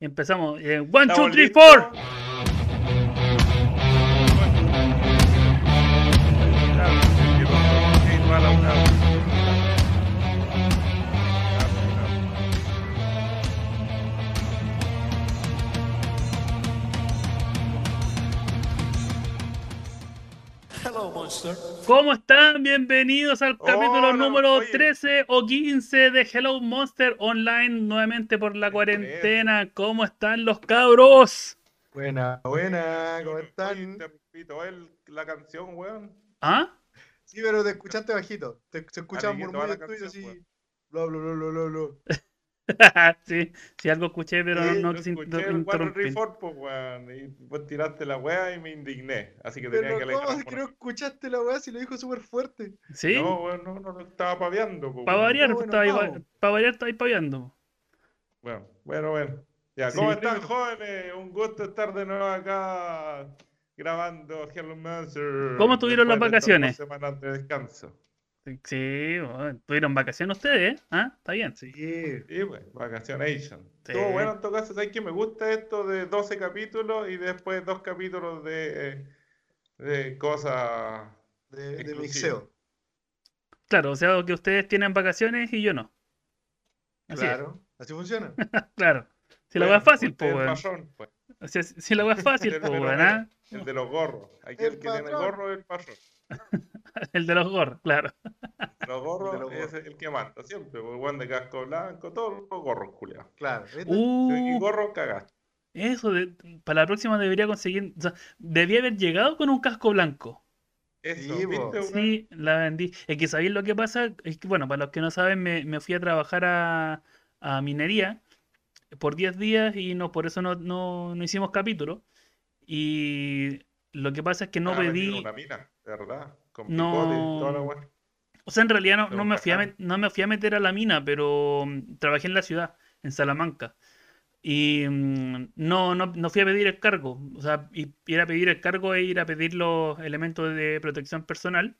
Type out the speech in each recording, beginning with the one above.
Empezamos. Eh, one, two, ¿Estamos three, listos? four. ¿Cómo están? Bienvenidos al capítulo Hola, número oye. 13 o 15 de Hello Monster Online nuevamente por la cuarentena. ¿Cómo están los cabros? Buena, buena, ¿cómo Oye, están? el- la canción, weón. ¿Ah? Sí, pero te escuchaste bajito. Te, se va la murmullos tuyos así. bla, bla, bla, bla, bla. sí, sí, algo escuché, pero Sí, no quise escuché el pues, weón. Y vos tiraste la weá y me indigné. Así que Pero tenía que alejar ¿cómo que no escuchaste la weá si lo dijo súper fuerte? ¿Sí? No, weón, no, no lo estaba paviando, pues, Para weón. variar, No, bueno, estaba para variar, está ahí paviando. Bueno, bueno, bueno. Ya, Sí. ¿cómo están, jóvenes? Un gusto estar de nuevo acá grabando Hello Monster. ¿Cómo estuvieron las de vacaciones? dos semanas de descanso. Sí, bueno, tuvieron vacaciones ustedes, ¿eh? ¿Ah? Está bien. Sí. Sí, pues, Vacacionation. Sí. Estuvo bueno en todo caso, ¿sabes que me gusta esto de 12 capítulos y después dos capítulos de, de cosas De, de exclusivas? mixeo. Claro, o sea que ustedes tienen vacaciones y yo no. Así es. Claro. Así funciona. Claro. Si la Bueno, weá es fácil, usted pues, el weón. pues. O sea, si la weá es fácil, El pues, de los- weón, ¿ah? El de los gorros. Aquí El el, que tiene patrón. gorro es el patrón. El de los gorros, claro. Los gorros El es el que manda siempre. Pues, weón de casco blanco, todos los gorros, culiados. Claro. ¿viste? Y Uh, gorro cagaste. eso, de- para la próxima debería conseguir. O sea, debía haber llegado con un casco blanco. Eso, Sí, la vendí. Es que sabéis lo que pasa, es que, bueno, para los que no saben, me, me fui a trabajar a, a minería por 10 días y no, por eso no, no, no hicimos capítulo. Y lo que pasa es que no Ah, pedí. una mina, de verdad. Con No. picote y toda la weá. O sea, en realidad no, no me fui a, no me fui a meter a la mina, pero mm, trabajé en la ciudad, en Salamanca. Y mm, no, no, no fui a pedir el cargo. O sea, ir a pedir el cargo es ir a pedir los elementos de protección personal.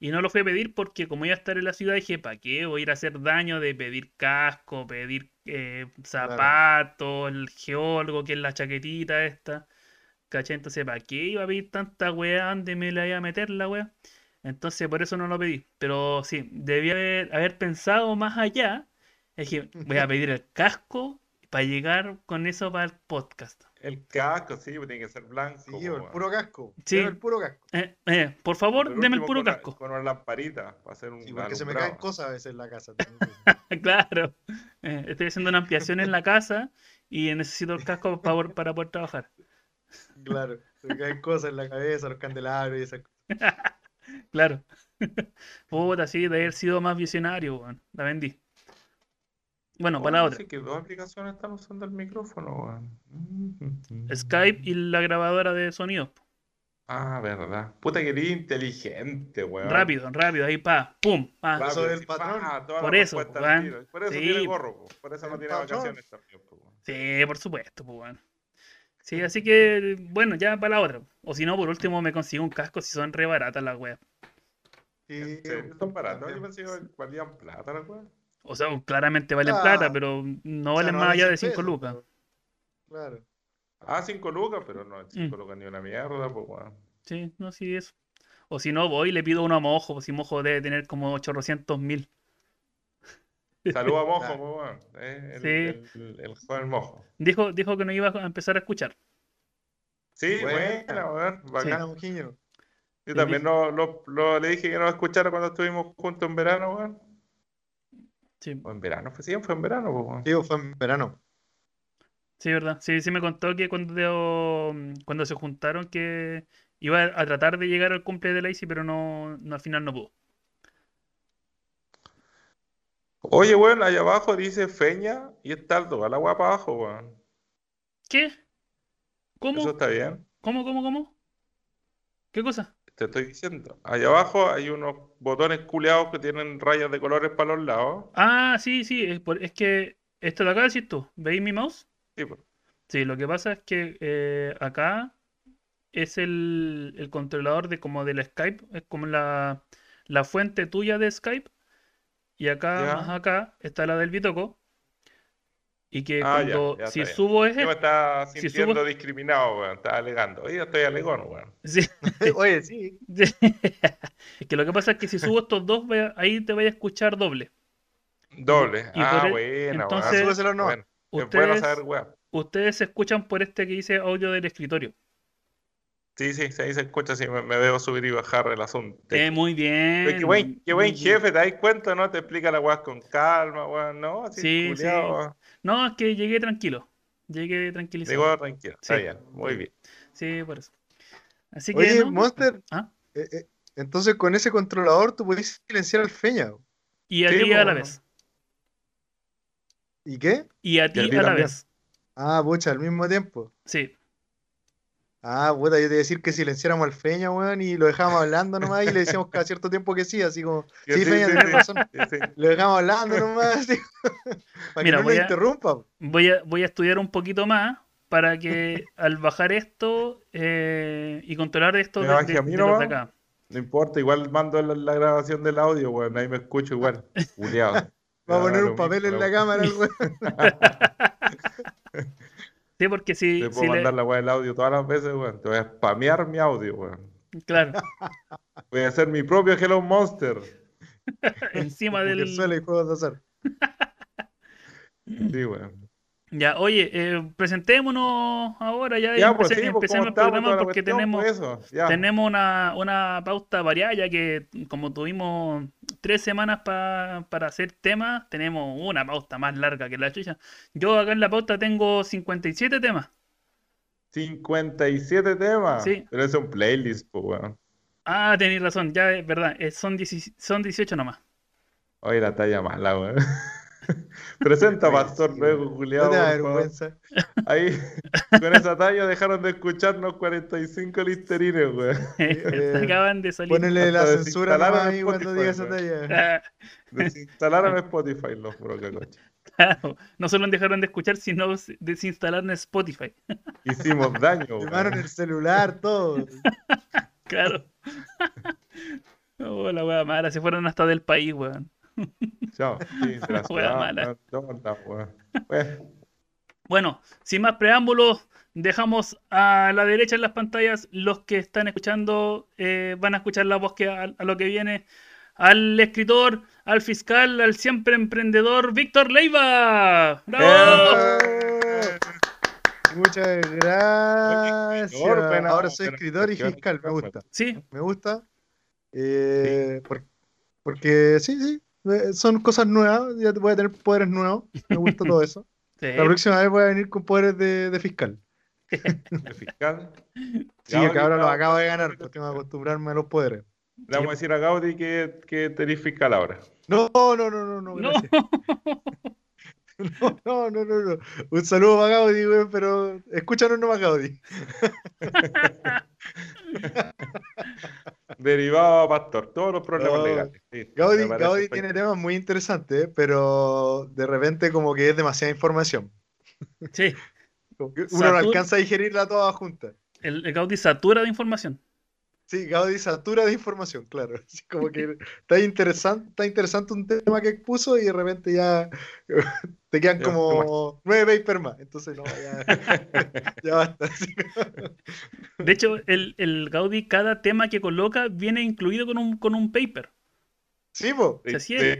Y no lo fui a pedir porque como iba a estar en la ciudad, dije, ¿para qué? Voy a ir a hacer daño de pedir casco, pedir eh, zapatos, el geólogo, que es la chaquetita esta. ¿Cachai? Entonces, ¿para qué iba a pedir tanta weá? ¿Dónde me la iba a meter la weá? Entonces, por eso no lo pedí. Pero sí, debía haber, haber pensado más allá. Es que voy a pedir el casco para llegar con eso para el podcast. El casco, sí, pues tiene que ser blanco. Sí, el puro casco. Sí. El puro casco. Eh, eh, por favor, Por deme el puro con casco. Con una lamparita para hacer un Sí, porque se me caen cosas a veces en la casa. Claro. Eh, estoy haciendo una ampliación en la casa y necesito el casco para, para poder trabajar. Claro. Se caen cosas en la cabeza, los candelabros y esas cosas. Claro. Puta, sí, de haber sido más visionario, weón. La vendí. Bueno, para la otra. sí que dos aplicaciones están usando el micrófono, weón. Mm. Skype y la grabadora de sonido. Ah, verdad. Puta que eres inteligente, weón. Rápido, rápido, ahí pa, pum, pa. Rápido, Eso del patrón. pa, Por eso, weón. al tiro. Por eso Sí. tiene gorro, po. por eso no El tiene patrón. vacaciones también, po, weón. Sí, por supuesto, pues bueno. Sí, así que, bueno, ya para la otra. O si no, por último me consigo un casco si son re baratas las weas. Sí. Son baratos. Yo pensé que valían plata, la weón. O sea, claramente valen Ah, plata, pero no valen no más allá de 100 5 pesos, lucas. Claro. Ah, 5 lucas, pero no, 5 Mm. lucas ni una mierda, pues, weón. Sí, no, sí, eso. O si no, voy y le pido uno a Mojo, si Mojo debe tener como 800 mil. Saludos a Mojo, weón. Eh, el, Sí. el, el joven Mojo. Dijo, dijo que no iba a empezar a escuchar. Sí, buena, weón. Sí. Bacán. Genio. Yo Sí, también dije- lo, lo- lo- le dije que no lo escuchara cuando estuvimos juntos en verano, weón. Sí, O en verano, fue sí, fue en verano, pues, weón. Sí, fue en verano. sí, verdad. Sí, sí me contó que cuando, cuando se juntaron que iba a tratar de llegar al cumple de Lacey, pero no, no al final no pudo. Oye, weón, allá abajo dice Feña y está el toda la guapa abajo, weón. ¿Qué? ¿Cómo? ¿Eso está bien? ¿Cómo, cómo, cómo? ¿Qué cosa? Te estoy diciendo. Allá abajo hay unos botones culeados que tienen rayas de colores para los lados. Ah, sí, sí, es, por- es que esto de acá decís tú, ¿veis mi mouse? Sí, pues. Sí, lo que pasa es que eh, acá es el, el controlador de como del Skype, es como la, la fuente tuya de Skype, y acá, Ya. más acá, está la del Bitoco, Y que Ah, cuando, ya si está subo Yo me estaba si sintiendo subo- discriminado, weón. Estaba alegando. Oye, yo estoy alegón, weón. sí, Oye, sí. es que lo que pasa es que si subo estos dos, ahí te vaya a escuchar doble. Doble. y ah, por e- buena, entonces-. Bueno, es bueno Ustedes, saber, weón. ustedes se escuchan por este que dice audio del escritorio. Sí, sí, sí, ahí se escucha, sí, me, me veo subir y bajar el asunto. Eh, muy bien. Pero qué buen, qué buen jefe, ¿te das cuenta, no? Te explica la weá con calma, weón, ¿no? Así, Sí, No, es que llegué tranquilo. Llegué tranquilizado. Digo, tranquilo, está Sí. bien, muy bien. Sí, por eso. Así que. Oye, ¿no? Monster, Ah, eh, eh, entonces con ese controlador tú podés silenciar al Feña. Y a Sí, ti a la vez. ¿Y qué? Y a ti a la vez. Ah, pucha, al mismo tiempo. Sí. Ah, puta, yo te iba a decir que silenciáramos al Feña, weón, y lo dejábamos hablando nomás y le decíamos cada cierto tiempo que sí, así como, sí, sí, Feña, sí, tenés sí. razón. Sí, sí. Lo dejamos hablando nomás, así, para Mira, que no voy a- interrumpa. Voy a, voy a estudiar un poquito más para que al bajar esto eh, y controlar esto de, de- de los de acá. No importa, igual mando la, la grabación del audio, weón, ahí me escucho igual. Culeado. Va a poner un papel mismo, en la cámara, weón. Sí, porque si, Te si puedo le- mandar la weá del audio todas las veces, weón. Te voy a spamear mi audio, weón. Claro, Voy a hacer mi propio Hello Monster. encima del. Mujerzuela y juegos de azar. Sí, weón. Ya, oye, eh, presentémonos ahora ya. Ya, pues sí, pues empecemos el programa porque cuestión, tenemos, pues eso, tenemos una, una pauta variada, ya que como tuvimos tres semanas pa- para hacer temas, tenemos una pauta más larga que la chucha. Yo acá en la pauta tengo 57 temas. 57 temas. Sí. Pero es un playlist, pues, weón. Ah, tenéis razón, ya es verdad, son, 10 son 18 nomás. Oye, la talla mala, weón. Presenta, pastor, luego. Julián. Vergüenza. Ahí, con esa talla dejaron de escucharnos 45 listerines, weón. eh, Acaban de salir. Ponele la censura desinstalaron ahí cuando diga esa talla. Desinstalaron Spotify los brocacoches. claro, no solo dejaron de escuchar, sino s- desinstalar en Spotify. Hicimos daño, Quemaron el celular, todo. Claro. Oh, la wea mala, se fueron hasta del país, weón. Chao. Sí, de la Wea ciudad, mala. weón. ¿Dónde está, weón? Pues, Bueno, sin más preámbulos, dejamos a la derecha en las pantallas los que están escuchando, eh, van a escuchar la voz que a, a lo que viene. Al escritor, al fiscal, al siempre emprendedor, Víctor Leiva. ¡Bravo! Eh, Muchas gracias. escritor, bueno, Ahora soy escritor y fiscal, me gusta. Sí, Me gusta. Eh, por- porque sí, sí, son cosas nuevas. Ya voy a tener poderes nuevos. Me gusta todo eso. sí. La próxima vez voy a venir con poderes de, de fiscal. el fiscal. Sí, Gaudi, que ahora los acabo de ganar, porque tengo que acostumbrarme a los poderes. Le vamos a decir a Gaudi que, que tenés fiscal ahora. No, no, no, no, no, No. gracias. No, no, no, no, no. Un saludo para Gaudi, güey, pero escúchanos nomás, Gaudi. Derivado a Pastor, todos los problemas No. legales. Sí, Gaudi, Gaudi tiene temas muy interesantes, pero de repente como que es demasiada información. sí. Como que uno no alcanza a digerirla toda junta. El, el Gaudí satura de información. Sí, Gaudi satura de información, claro. Así como que está interesante, está interesante un tema que expuso y de repente ya te quedan Ya, como nueve papers más. Entonces, no, ya, ya basta. así. De hecho, el, el Gaudí, cada tema que coloca viene incluido con un, con un paper. Sí. De- Así es.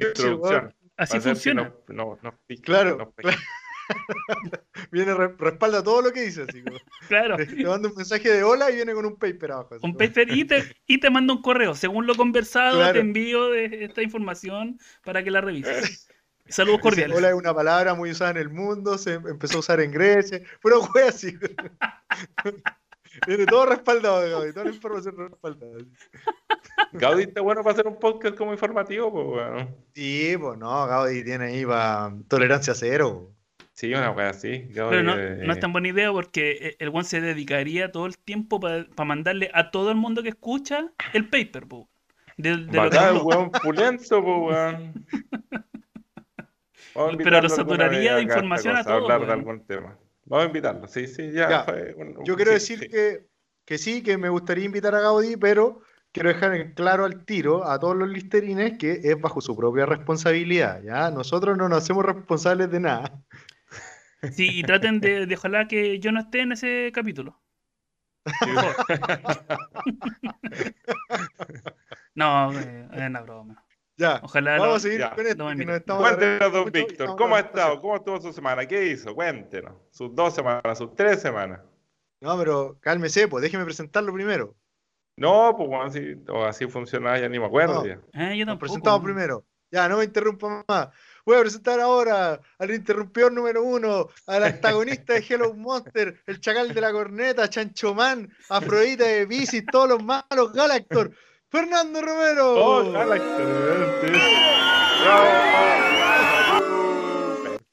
Así funciona. No, no, no Claro, claro. Viene, re- respalda todo lo que dice. Así como, Claro. te, te manda un mensaje de hola y viene con un paper abajo. así Un como, paper y te, y te manda un correo. Según lo conversado, Claro. te envío de esta información para que la revises. Saludos dice, cordiales. Hola es una palabra muy usada en el mundo, se empezó a usar en Grecia. Pero fue así. Viene todo respaldado, Gaudi, toda la información respaldada. Gaudi está bueno para hacer un podcast como informativo, pues, weón. Sí, pues no, Gaudi tiene ahí pa- tolerancia cero. Sí, una wea así. Pero no, eh, no es tan buena idea porque eh, el one se dedicaría todo el tiempo para mandarle a todo el mundo que escucha el paper, po. De, de lo que weón pulento, pues, weón. A Pero lo saturaría de a esta información a cosa, todo, hablar de algún tema. Vamos a invitarlo, sí, sí, ya. Ya, fue un- Yo quiero sí, decir sí. que, que sí, que me gustaría invitar a Gaudí, pero quiero dejar en claro al tiro a todos los listerines que es bajo su propia responsabilidad, ¿ya? Nosotros no nos hacemos responsables de nada. Sí, y traten de, de ojalá que yo no esté en ese capítulo. No, eh, es una broma. Ya, Ojalá lo- vamos a seguir ya. con esto. No, estamos Cuéntenos, don Víctor, ¿cómo ha estado? ¿Cómo estuvo su semana? ¿Qué hizo? Cuéntenos. Sus dos semanas, sus tres semanas. No, pero cálmese, pues déjeme presentarlo primero. No, pues bueno, así, o así funcionaba, ya ni me acuerdo No. ya. Eh, yo Nos tampoco. presentamos primero. Ya, no me interrumpa más. Voy a presentar ahora al interrumpidor número uno, al antagonista de Hello Monster, el chacal de la corneta, Chanchomán, Afrodita de Pisces, todos los malos, Galactor, Fernando Romero. Oh, Galactor, sí. Bravo.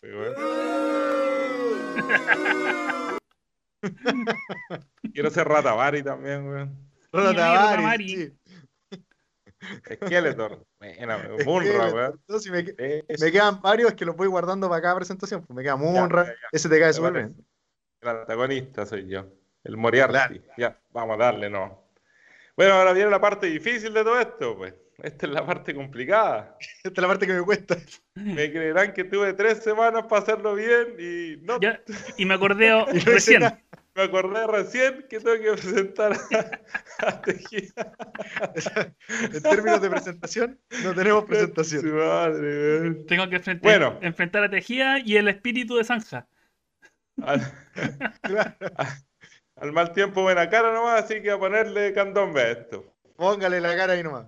Perfecto. Quiero ser Ratavari también, weón. Tamari. sí. Skeletor. Munra, weón. Me, quedan varios que los voy guardando para cada presentación. Pues me queda Munra, ese te cae súper bien. El antagonista soy yo. El Moriarty. Ya, vamos a darle, no. Bueno, ahora viene la parte difícil de todo esto, pues. Esta es la parte complicada. Esta es la parte que me cuesta. Me creerán que tuve tres semanas para hacerlo bien y no Ya, y me acordé recién. Me acordé recién que tengo que presentar a, a Tejida. En términos de presentación, no tenemos presentación. Su madre, weón. Tengo que enfrentar, Bueno. enfrentar a Tejía y el espíritu de Zanja. Al, al mal tiempo buena cara nomás, así que a ponerle candombe a esto. Póngale la cara ahí nomás.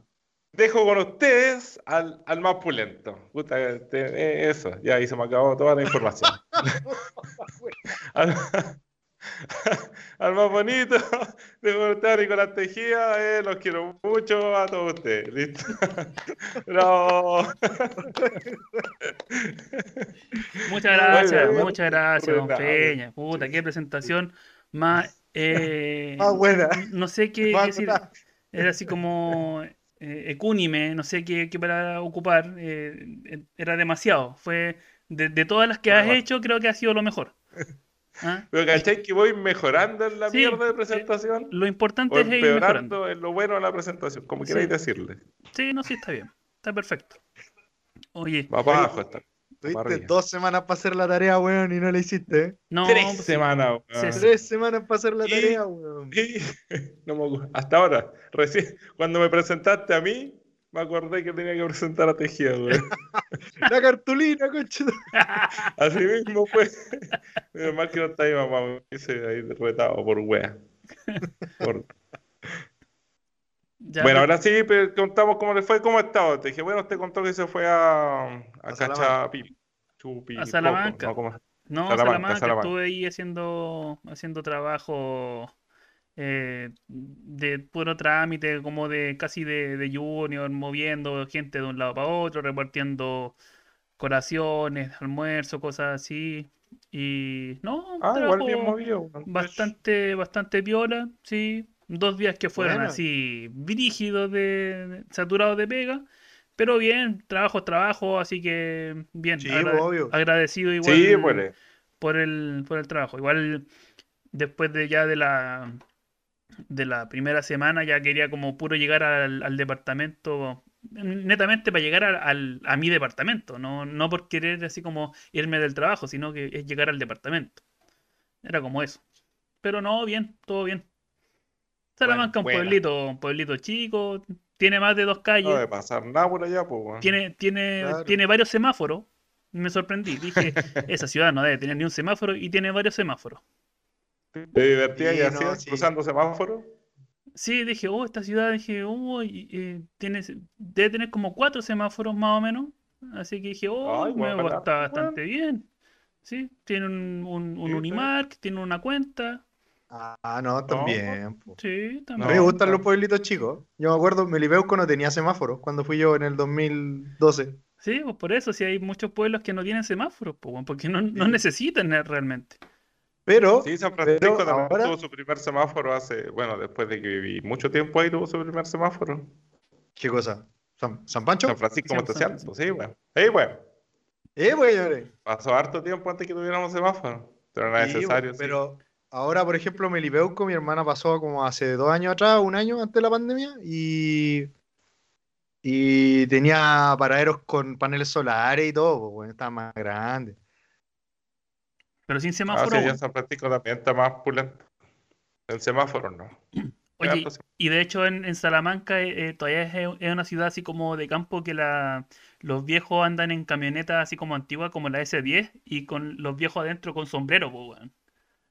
Dejo con ustedes al, al más pulento. Puta, este, eh, eso, ya ahí se me acabó toda la información. al, al más bonito, ustedes a Nicolás Tejía, eh, los quiero mucho a todos ustedes. ¿Listo? Bravo. Muchas gracias, bien. muchas gracias, don. Peña. Puta, qué presentación más. eh, Más buena. no sé qué, Más decir. buena. Era así como eh, ecúnime, no sé qué, qué para ocupar. eh, era demasiado. Fue de, de todas las que has hecho, creo que ha sido lo mejor. ¿Ah? Pero ¿cachai que voy mejorando en la Sí, mierda de eh, presentación? Lo importante O es ir mejorando. en lo bueno de la presentación, como Sí. queráis decirle. Sí, no, sí, está bien. Está perfecto. Oye, Va para abajo esta. Tuviste dos semanas para hacer la tarea, weón, y no la hiciste, ¿eh? no. Tres pues sí. semanas. weón. Sí, Tres semanas para hacer la Y- tarea, weón. Y no me hasta ahora, recién, cuando me presentaste a mí, me acordé que tenía que presentar a Tejía, güey. La cartulina, concha. Así mismo fue. Menos mal que no está mi mamá, me hubiese ahí retado por wea. Por- Ya, Bueno, ahora sí, pero contamos cómo le fue, cómo ha estado. Te dije, bueno, usted contó que se fue a, a, A Cachapi. Chupi, A Salamanca. no, ¿cómo? No, Salamanca, Salamanca, Salamanca. estuve ahí haciendo, haciendo trabajo eh, de puro trámite, como de casi de, de junior, moviendo gente de un lado para otro, repartiendo colaciones, almuerzo, cosas así. Y no, Ah, igual bien movido. bastante, bastante piola, sí. Dos días que fueron así brígidos de, saturados de pega, pero bien, trabajo trabajo, así que bien, Sí, agrade- obvio. agradecido igual Sí, por el, por el trabajo. Igual después de ya de la de la primera semana ya quería como puro llegar al, al departamento, netamente para llegar al, al- a mi departamento, no, no por querer así como irme del trabajo, sino que es llegar al departamento. Era como eso. Pero no, bien, todo bien. Salamanca, un buena. pueblito, un pueblito chico, tiene más de dos No calles, debe pasar nada por allá, pues. tiene, tiene, Claro. tiene varios semáforos. Me sorprendí, dije, esa ciudad no debe tener ni un semáforo y tiene varios semáforos. ¿Te divertías Sí, y no, hacías sí. cruzando semáforos? Sí, dije, oh, esta ciudad, dije, oh, y- eh, tiene, debe tener como cuatro semáforos más o menos. Así que dije, oh, Ay, me bueno, está bueno. bastante bien. Sí, tiene un, un, un Sí, Unimark, tiene una cuenta. Ah, no, también. po. Sí, A también. mí me gustan no. los pueblitos chicos. Yo me acuerdo, Melipeuco no tenía semáforos cuando fui yo en el 2012. Sí, pues por eso, si hay muchos pueblos que no tienen semáforos, pues, bueno, porque no, no Sí. necesitan eh, realmente. Pero, Sí, San Francisco pero también ahora- tuvo su primer semáforo hace, bueno, después de que viví mucho tiempo ahí, tuvo su primer semáforo. ¿qué cosa? ¿San, San Pancho? San Francisco Montesiano, pues sí, weón. Sí, weón. Eh, güey, señores. Pasó harto tiempo antes que tuviéramos semáforo. Pero no era Sí, necesario, sí. pero ahora, por ejemplo, Melipeuco, mi hermana pasó como hace dos años atrás, un año antes de la pandemia, y, y tenía paraderos con paneles solares y todo, pues, bueno, estaba más grande. Pero sin Ah, semáforo. sí, ya weón. San Francisco también está más pulento. El semáforo no. Oye, sem- y de hecho en, en Salamanca eh, eh, todavía es, es una ciudad así como de campo que la, los viejos andan en camionetas así como antiguas como la S10 y con los viejos adentro con sombrero, pues, weón.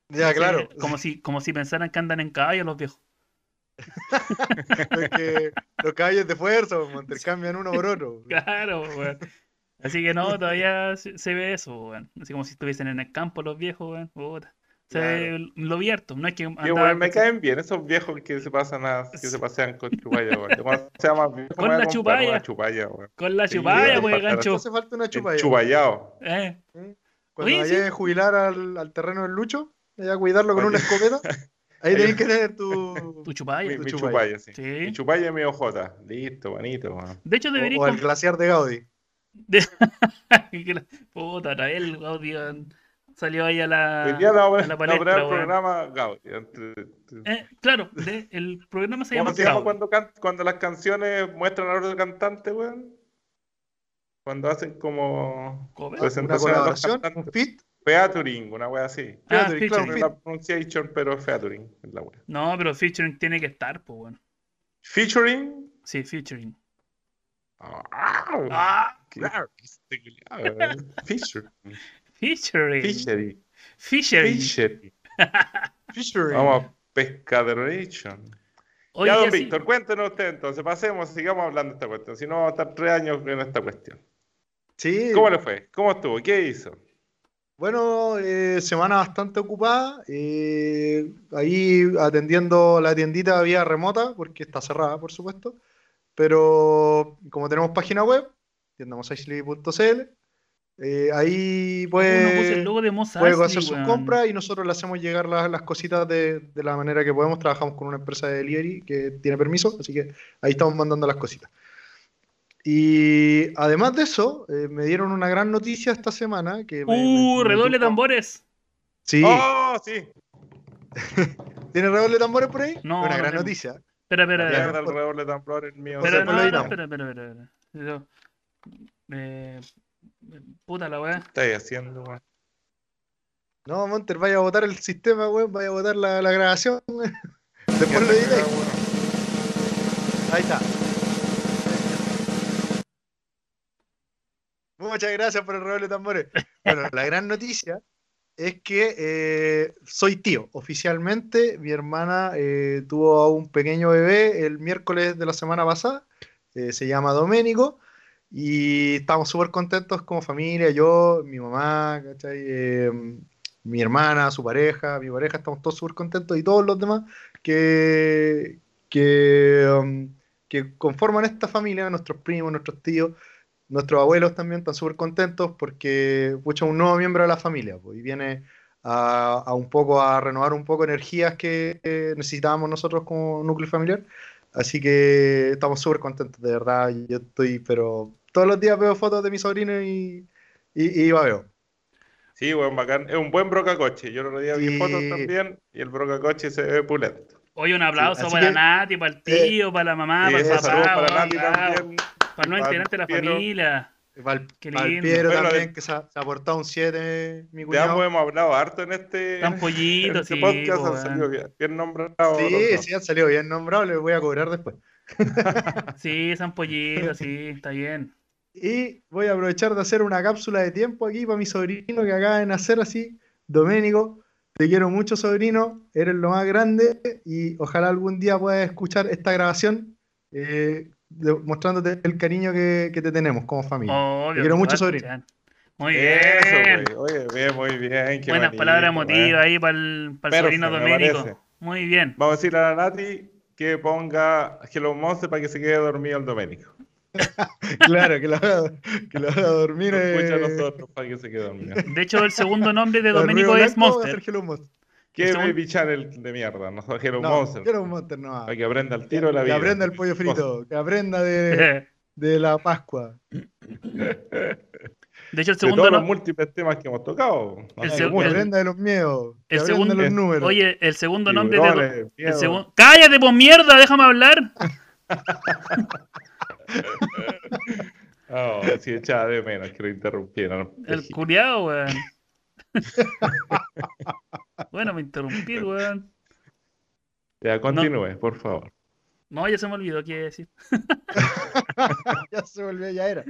Ya, Entonces, claro. Como si, como si pensaran que andan en caballo los viejos. Es que los caballos de fuerza pues, intercambian uno por otro. Claro, weón. Así que no, todavía se, se ve eso, weón. Así como si estuviesen en el campo los viejos, weón. Puta. Se ve lo abierto, no es que weón, me con- caen bien esos viejos que se pasan a, que se pasean con chupalla, weón. Viejo, Con la chupalla. una chupalla, weón. con la chupalla, weón, pues, para- gancho. Hace falta una El chupalla. chupallao. Eh, Cuando Oye, vayas sí. a jubilar al, al terreno del Lucho, vaya a cuidarlo con una escopeta. Ahí tenés que tener tu. tu chupalla. Mi, tu mi chupalla. chupalla, sí. Sí. Mi chupalla y mi ojota. Listo, bonito, weón. De hecho, debería O, o el glaciar de Gaudí. Puta, otra vez el audio salió ahí a la, a la palestra, el weón. programa Eh, claro, de- el programa se llama ¿Cómo se llama Gaudi. cuando, can- cuando las canciones muestran a otro cantante, weón? Cuando hacen como. Una presentación de los un. Featuring, una wea así. Ah, Featuring, claro, featuring. No la pero featuring es la wea. No, pero featuring tiene que estar, pues bueno. Featuring. Sí, featuring. Ah, Ah, Featuring. Featuring. Featuring. Featuring. Vamos a Pescadoration. Oye, Ya, don Víctor, cuéntenos usted entonces. Pasemos, sigamos hablando de esta cuestión. Si no, vamos a estar tres años en esta cuestión. Sí. ¿Cómo le fue? ¿Cómo estuvo? ¿Qué hizo? Bueno, eh, semana bastante ocupada. eh, ahí atendiendo la tiendita vía remota, porque está cerrada, por supuesto. Pero como tenemos página web, tiendamosaisli.cl, eh, ahí Uno puso el puede, logo de Moss puede Eisley, hacer sus compras y nosotros le hacemos llegar las, las cositas de, de la manera que podemos. Trabajamos con una empresa de delivery que tiene permiso, así que ahí estamos mandando las cositas. Y además de eso, eh, me dieron una gran noticia esta semana que me- Uh, me- me redoble tambores. Sí, ¡Oh, sí! ¿tiene redoble de tambores por ahí? No, una no gran tengo. noticia. Espera, espera, espera. Mierda, el redoble de tambores mío. Espera, no, pues no, espera, espera, espera, espera. Yo- eh, puta la weá. ¿Qué estáis haciendo, weón? No, Monter, vaya a votar el sistema, weón, vaya a votar la, la grabación, weón. Después lo editáis. Ahí está. Muchas gracias por el redoble de tambores. Bueno, la gran noticia es que eh, soy tío. Oficialmente, mi hermana eh, tuvo a un pequeño bebé el miércoles de la semana pasada. eh, se llama Doménico. Y estamos súper contentos como familia, yo, mi mamá. Eh, mi hermana, su pareja, mi pareja, estamos todos súper contentos y todos los demás que, que, um, que conforman esta familia, nuestros primos, nuestros tíos, nuestros abuelos también están súper contentos porque pucha, un nuevo miembro de la familia pues, y viene a, a un poco a renovar un poco energías que eh, necesitábamos nosotros como núcleo familiar. Así que estamos súper contentos, de verdad. Yo estoy, pero todos los días veo fotos de mi sobrino y, y, y babeo. Sí, weón, bacán. Es un buen brocacoche. Yo el otro día vi Sí. fotos también y el brocacoche se ve pulento. Oye, un aplauso así para que- Nati, para el tío, para la mamá, para el papá, para Nati también. para no integrante de la Piero. familia. Para el, Qué para el lindo. Piero Bueno, también, que se ha, se ha aportado un 7, mi cuñado. ambos hemos hablado harto en este, Tan en pollito, este sí. podcast. po, Han weón. salido bien, bien nombrados. Sí, sí, han salido bien nombrados, les voy a cobrar después. Sí, San Pollito, sí, está bien. Y voy a aprovechar de hacer una cápsula de tiempo aquí para mi sobrino que acaba de nacer así. Doménico, te quiero mucho, sobrino, eres lo más grande y ojalá algún día puedas escuchar esta grabación eh, de- mostrándote el cariño que, que te tenemos como familia. Obvio, Te quiero mucho, sobrino. escuchar. Muy Eso, bien. güey. Oye, bien, muy bien. qué Buenas palabras weón. emotivas ahí para el, para el sobrino parece. Muy bien. Vamos a decirle a la Nati que ponga Hello Monster para que se quede dormido el Doménico. Claro, que lo haga, que lo haga dormir. Escucha a eh, nosotros para que se quede dormido. De hecho, el segundo nombre de ruido es Monster. Monster. ¿Qué El segundo- Baby Channel de mierda? No Hello No, Monster. Hello Monster no. Para que aprenda el tiro de la Que vida. aprenda el pollo frito, que aprenda de, de la Pascua. De hecho, el De segundo todos los múltiples temas que hemos tocado. El Hace seg- Que mucho. el- aprenda de los miedos, que el segundo- de los números. Oye, el segundo nombre de. El miedo. segundo. ¡Cállate, por mierda! ¡Déjame hablar! Oh, sí, echaba de menos que lo interrumpieran. El culiao, weón. Bueno, me interrumpí, weón. Ya, continúe, por favor. No, ya se me olvidó qué iba a decir. ya se volvió, ya era.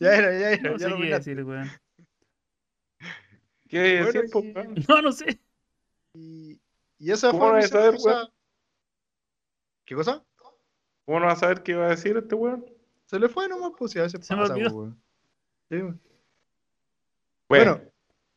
Ya era, ya era. No ya sé lo qué iba a miraste. decir, weón. ¿Qué Bueno, y-? No, no sé. Y, y esa ¿Cómo fue a saber, weón? ¿Qué cosa? ¿Cómo no vas a saber qué iba a decir este weón? Se le fue nomás, pues, si a veces Se me pasa, olvidó. pues, weón. Sí, Bueno,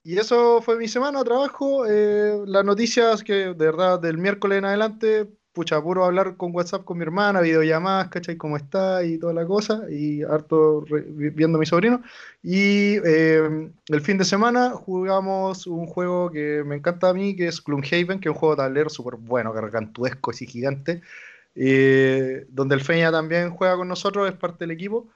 y eso fue mi semana, trabajo. eh, las noticias que de verdad del miércoles en adelante, pucha, puro hablar con WhatsApp con mi hermana, videollamadas, ¿cachai? ¿Cómo está? Y toda la cosa, y harto viendo a mi sobrino. Y eh, el fin de semana jugamos un juego que me encanta a mí, que es Gloomhaven, que es un juego de tablero súper bueno, gargantuesco, así gigante. eh, donde el Feña también juega con nosotros, es parte del equipo.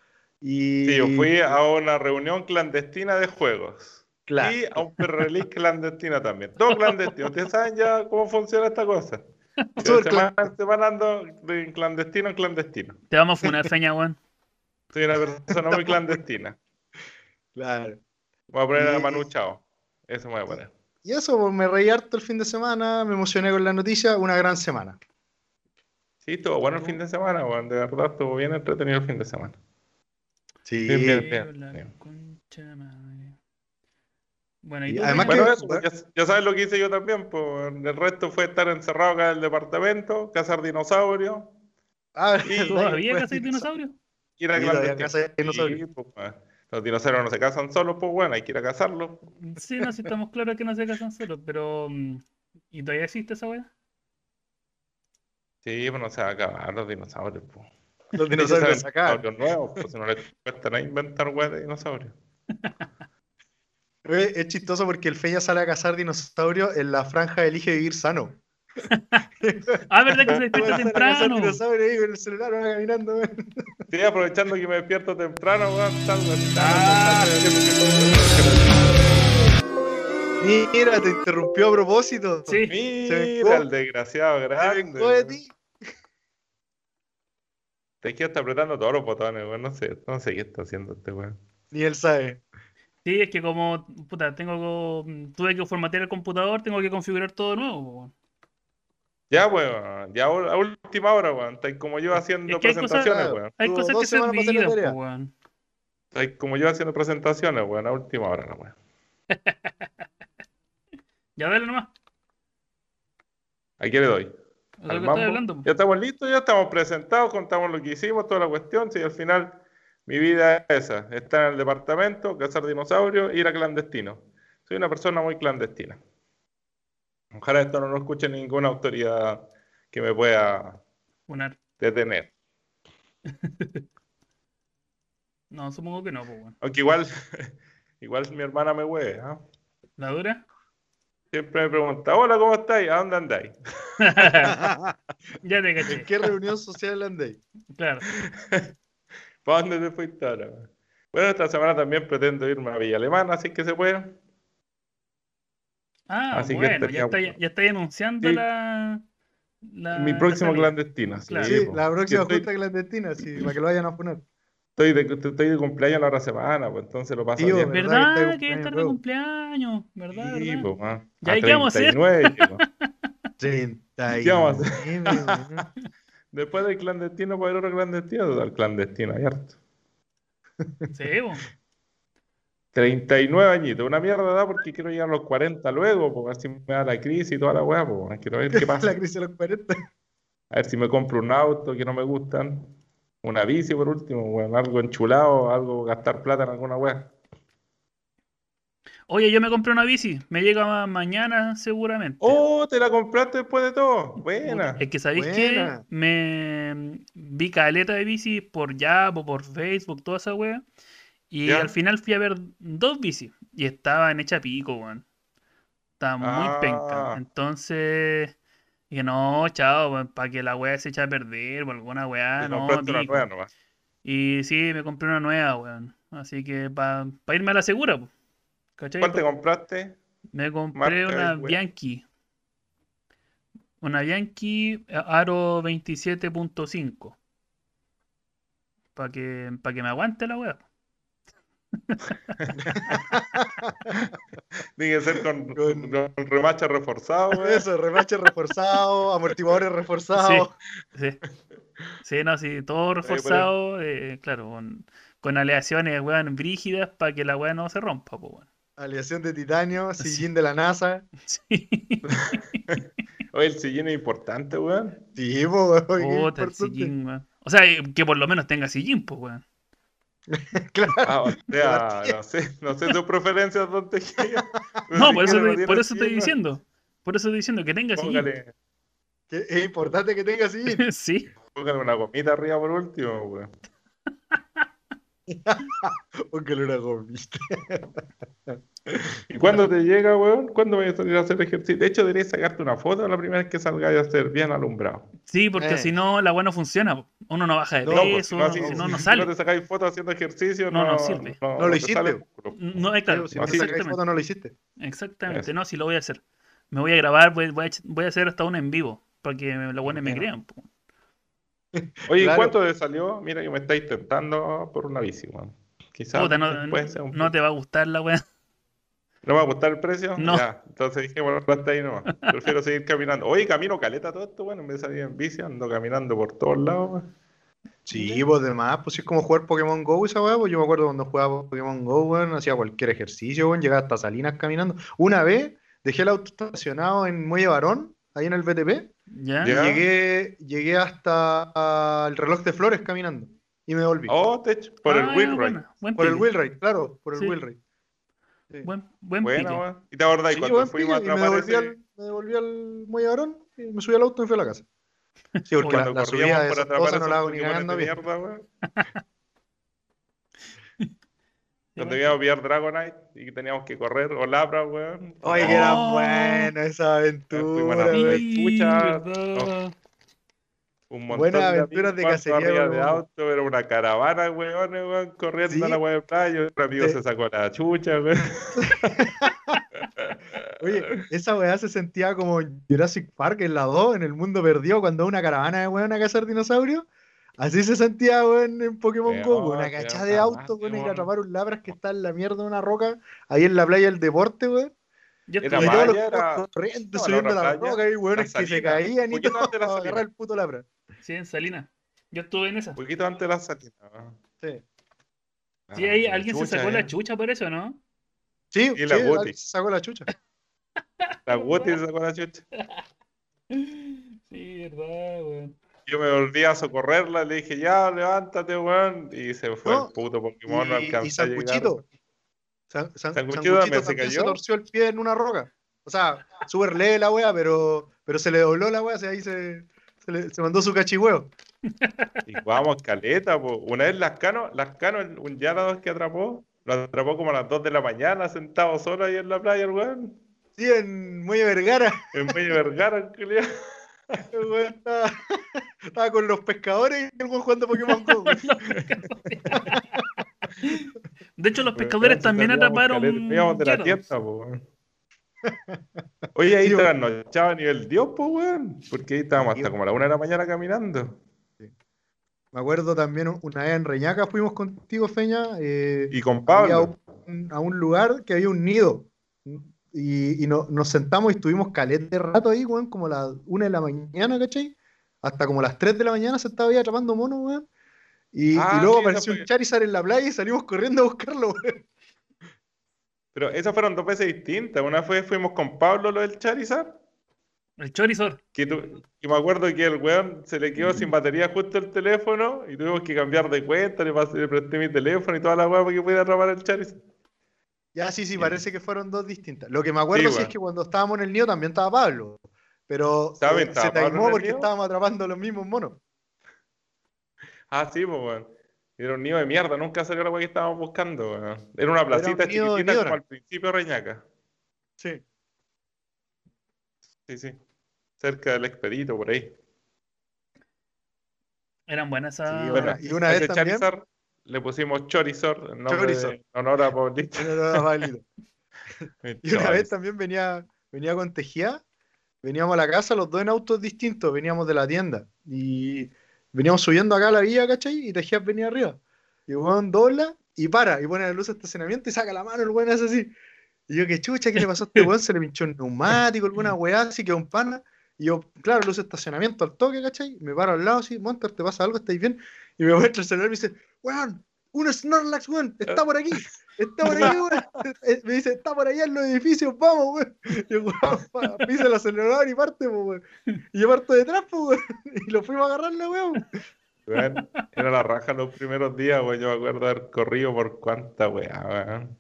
Y, sí, yo fui a una reunión clandestina de juegos. Claro. Y a un pre-release clandestina también. Todo clandestino. Ustedes saben ya cómo funciona esta cosa. De Súper semana en semana ando de clandestino en clandestino. Te vamos a funar, feña, weón. Soy una persona muy clandestina. Claro. Voy a poner a Manu Chao. Eso me voy a poner. Y eso, pues, me reí harto el fin de semana, me emocioné con la noticia, una gran semana. Sí, estuvo bueno el fin de semana, weón. De verdad, estuvo bien entretenido el fin de semana. Sí. Bien, bien. La bien. Bueno, y tú, además que- eso, ya, ya sabes lo que hice yo también. Pues, el resto fue estar encerrado acá en el departamento, cazar dinosaurios, Ah. ¿Todavía Fue cazas dinosaurio? ir a cazas dinosaurios. Los dinosaurios no se cazan solos, pues bueno, hay que ir a cazarlos. Sí, no, sí estamos claros que no se casan solos, pero. mm, ¿Y todavía existe esa weá? Sí, pues no se va a acabar los dinosaurios. Pues. Los dinosaurios sacar dinosaurios nuevos, pues si no les cuesta nada inventar weas de dinosaurios. Oye, Es chistoso porque el Feña sale a cazar dinosaurios en la franja Elige Vivir Sano. Ah, ¿verdad que se despierta Sale a cazar temprano? dinosaurios ahí con el celular, va caminando. weón. Sí, aprovechando que me despierto temprano, weón, Ah. Mira, te interrumpió a propósito. Sí, Mira, el desgraciado grande. de ti. Te quiero estar apretando todos los botones, weón. No sé, no sé qué está haciendo este weón. Ni él sabe. Sí, es que como, puta, tengo, que- tuve que formatear el computador, tengo que configurar todo de nuevo. Ya, weón, ya a última hora, weón. Estáis como yo haciendo Es que hay cosas- presentaciones, weón. Hay cosas que se olvidan, weón. Estáis como yo haciendo presentaciones, weón, a última hora, weón. Ya dale nomás. ¿A quién le doy? ¿Al mambo? Ya estamos listos, ya estamos presentados, contamos lo que hicimos, toda la cuestión. Si al final mi vida es esa, estar en el departamento, cazar dinosaurios, ir a clandestino. Soy una persona muy clandestina. Ojalá esto no lo escuche ninguna autoridad que me pueda detener. No, supongo que no, po, weón. Aunque igual, igual mi hermana me hueve, ¿ah? ¿La dura? Siempre me pregunta, hola, ¿cómo estáis? ¿A dónde andáis? Ya te ¿En caché. qué reunión social andáis? Claro. ¿Para dónde te fuiste ahora? Bueno, esta semana también pretendo irme a Villa Alemana, así que se puede. Ah, Así que bueno, ya estaría- está, ya está anunciando Sí. la, la- Mi la próximo salida. clandestino. Claro. Sí, la próxima estoy, junta clandestina, sí, para que lo vayan a poner. estoy de, estoy de cumpleaños la otra semana, pues entonces lo paso Tío, bien. ¿verdad ¿Verdad? que de Que estar de luego? cumpleaños. ¿Verdad? Sí, verdad? po, man. ¿Y ahí qué vamos a hacer? 39 llego. 39, ¿Qué vamos a weón. Después del clandestino, para ir a otro clandestino, total clandestino, hay harto. Sí, po. 39 añitos, una mierda de edad porque quiero llegar a los 40 luego, porque así me da la crisis y toda la weá, pues quiero ver qué pasa. La crisis de los 40. A ver si me compro un auto que no me gustan, una bici por último, weón, algo enchulado, algo gastar plata en alguna weá. Oye, yo me compré una bici. Me llega ma- mañana seguramente. Oh, te la compraste después de todo. Buena. Es que sabéis que me vi caleta de bicis por Yap o por Facebook, toda esa wea. Y Ya. al final fui a ver dos bicis. Y estaban hechas pico, weón. Estaban muy Ah. penca. Entonces dije, no, chao, para que la wea se eche a perder o alguna Ah, no, una nueva nomás. Y sí, me compré una nueva, weón. Así que para irme a la segura, po. ¿Cachai? ¿Cuál te compraste? Me compré Marca una. Bianchi. Una Bianchi eh, Aro 27.5. Para que, para que me aguante la weá. Tiene que ser con, Con- con remache reforzado. Eso, remache reforzado, amortiguadores reforzados. Sí. Sí, no, sí, todo reforzado, eh, claro, con, con aleaciones, weón, brígidas para que la weá no se rompa, pues, weón. Aleación de titanio, Sí. sillín de la NASA. Sí. Oye, el sillín es importante, weón. Sí, po, weón, el sillín, weón. O sea, eh, que por lo menos tenga sillín, pues, weón. Claro. Ah, o sea, no sé, no sé tus preferencias, don Tejía. No, si por eso, te- por eso estoy diciendo. Por eso estoy diciendo que tenga sillín. Póngale, Que es importante que tenga sillín. Sí. póngale una gomita arriba por último, weón. Póngale una gomita. ¿Y cuándo te llega, weón? ¿Cuándo vas a salir a hacer ejercicio? De hecho, deberías sacarte una foto la primera vez que salgas a hacer bien alumbrado. Sí, porque Eh. si no, la weá no funciona. Uno no baja de No, pues, peso, si no, así- si no, no si sale. no te sacáis fotos haciendo ejercicio, No, no, no sirve. No lo te hiciste. No, eh, claro, si no exactamente. foto, no lo hiciste. Exactamente, Eso. no, si lo voy a hacer. Me voy a grabar, voy, voy a, ech- voy a hacer hasta uno en vivo, para que los buenos me crean. po. Oye, ¿y Claro. ¿cuánto te salió? Mira que me estáis tentando por una bici, weón. Quizás Puta, no, puede ser un- no te va a gustar la weá. ¿No me va a gustar el precio? No. Ya, entonces dije, bueno, hasta ahí nomás. Prefiero seguir caminando. Oye, camino caleta todo esto, bueno, en vez de salir en bici, ando caminando por todos lados, weón. Sí, pues demás, pues sí es como jugar Pokémon Go esa weá, pues yo me acuerdo cuando jugaba Pokémon Go, weón, hacía cualquier ejercicio, weón, llegaba hasta Salinas caminando. Una vez dejé el auto estacionado en Muelle Barón, ahí en el BTP, ¿Ya? Ya. y llegué, llegué hasta ah, el reloj de flores caminando, y me volví. Oh, te por Ah, el ya, wheel ride. buena, buen Por el pique, Wheelride, claro, por el Sí. Wheelride. Sí. Buen, buen weón. ¿Y te acordás Sí, cuando fuimos a y me atrapar devolví, ese... al, me devolví al Muelle Barón, y me subí al auto y me fui a la casa. Sí, porque la, la subida corríamos de por esas atrapar cosas no la hago ni cagando bien. mierda, Donde íbamos a pillar Dragonite y que teníamos que correr, o Labra, weón. Oye, que era Oh. buena esa aventura, weón. Verdad. Un montón Buenas de aventuras de cuando cacería, de weón. auto, era una caravana, weón, weón, corriendo Sí. a la weá de playa. Un amigo Sí. se sacó la chucha, weón. Oye, esa weá se sentía como Jurassic Park en la 2, en el mundo perdido, cuando una caravana de weón a cazar dinosaurios. Así se sentía, weón, en Pokémon Go, weón, una cachada de auto, weón, ir a weón. atrapar un labras que está en la mierda de una roca, ahí en la playa del deporte, weón. Yo Y todos los era- corriendo, no, la subiendo la playa, roca, y weones la que se Salina, caían y todo antes de la para Salina. agarrar el puto labra. Sí, en Salinas. Yo estuve en esa. Un poquito antes de la salida. weón. Sí, Sí, ahí Ah, alguien se sacó la eh. chucha por eso, ¿no? sí, Y la sí, Guti. se sacó la chucha. La Guti se sacó la chucha. Sí, verdad, weón. Yo me volví a socorrerla, le dije, ya, levántate, weón. Y se fue No, el puto Pokémon, no Y, y alcanzó a llegar. Sanguchito. San, San- Sanguchito también se también se cayó. torció el pie en una roca. O sea, súper leve la wea, pero, pero se le dobló la wea, o sea, ahí se, se, le- se mandó su cachihueo. Y vamos, caleta, po. Una vez Lascano, Lascano, un Gyarados que atrapó, lo atrapó como a las 2 de la mañana, sentado solo ahí en la playa, el weón. Sí, en Muelle Vergara, En de Vergara, weón estaba, estaba con los pescadores y el weón jugando Pokémon Go. De hecho, los pescadores también atraparon. Íbamos de la tienda. Oye, ahí weón. trasnochaba a nivel Dios, pues, weón. Porque ahí estábamos hasta como a la una de la mañana caminando. Me acuerdo también una vez en Reñaca fuimos contigo, Feña, eh, Y con Pablo. un- a un lugar que había un nido. Y, y no- nos sentamos y estuvimos calete de rato ahí, weón, como las una de la mañana, ¿cachai? Hasta como las 3 de la mañana se estaba ahí atrapando monos, weón. Y, Ah, y luego sí, apareció fue- un Charizard en la playa y salimos corriendo a buscarlo, weón. Pero esas fueron dos veces distintas. Una vez fuimos con Pablo, lo del Charizard. El Chorizor. Que, tu- que me acuerdo que el weón se le quedó sin batería justo el teléfono y tuvimos que cambiar de cuenta, le, pasé- le presté mi teléfono y toda la weá para que pudiera atrapar el Charizard. Ya, sí, sí, parece que fueron dos distintas. Lo que me acuerdo sí, es que cuando estábamos en el nido también estaba Pablo. Pero ¿También eh, se en taimó porque estábamos atrapando los mismos monos. Ah, sí, pues weón. Era un nido de mierda, nunca salió la weá que estábamos buscando, weón. Era una un placita de chiquitita como al principio de Reñaca. Sí. Sí, sí. Cerca del expedito, por ahí. Eran buenas esas. Sí, Bueno, bueno, y una vez también- Charizard le pusimos Chorizard en Chorizard. de- en honor a Pablito. Y una vez también venía, venía con Tejía, veníamos a la casa los dos en autos distintos, veníamos de la tienda y veníamos subiendo acá a la vía, ¿cachai? Y Tejía venía arriba. Y weón dobla y para, y pone la luz de estacionamiento y saca la mano, el weón hace así. Y yo, qué chucha, ¿qué le pasó a este weón? Se le pinchó un neumático, alguna weá, así que un pana. Y yo, claro, luz de estacionamiento al toque, ¿cachai? Me paro al lado así, Monster, ¿te pasa algo? ¿Estáis bien? Y me muestra el celular y me dice, weón, un Snorlax, weón, está por aquí, está por aquí, weón. Eh, Me dice, está por allá en los edificios, vamos, weón. Y yo, weón, pisa el acelerador y parte, po, weón. Y yo parto detrás, po, weón. Y lo fuimos a agarrarle, weón. Weón, era la raja los primeros días, weón. Yo me acuerdo haber corrido por cuánta weá, weón.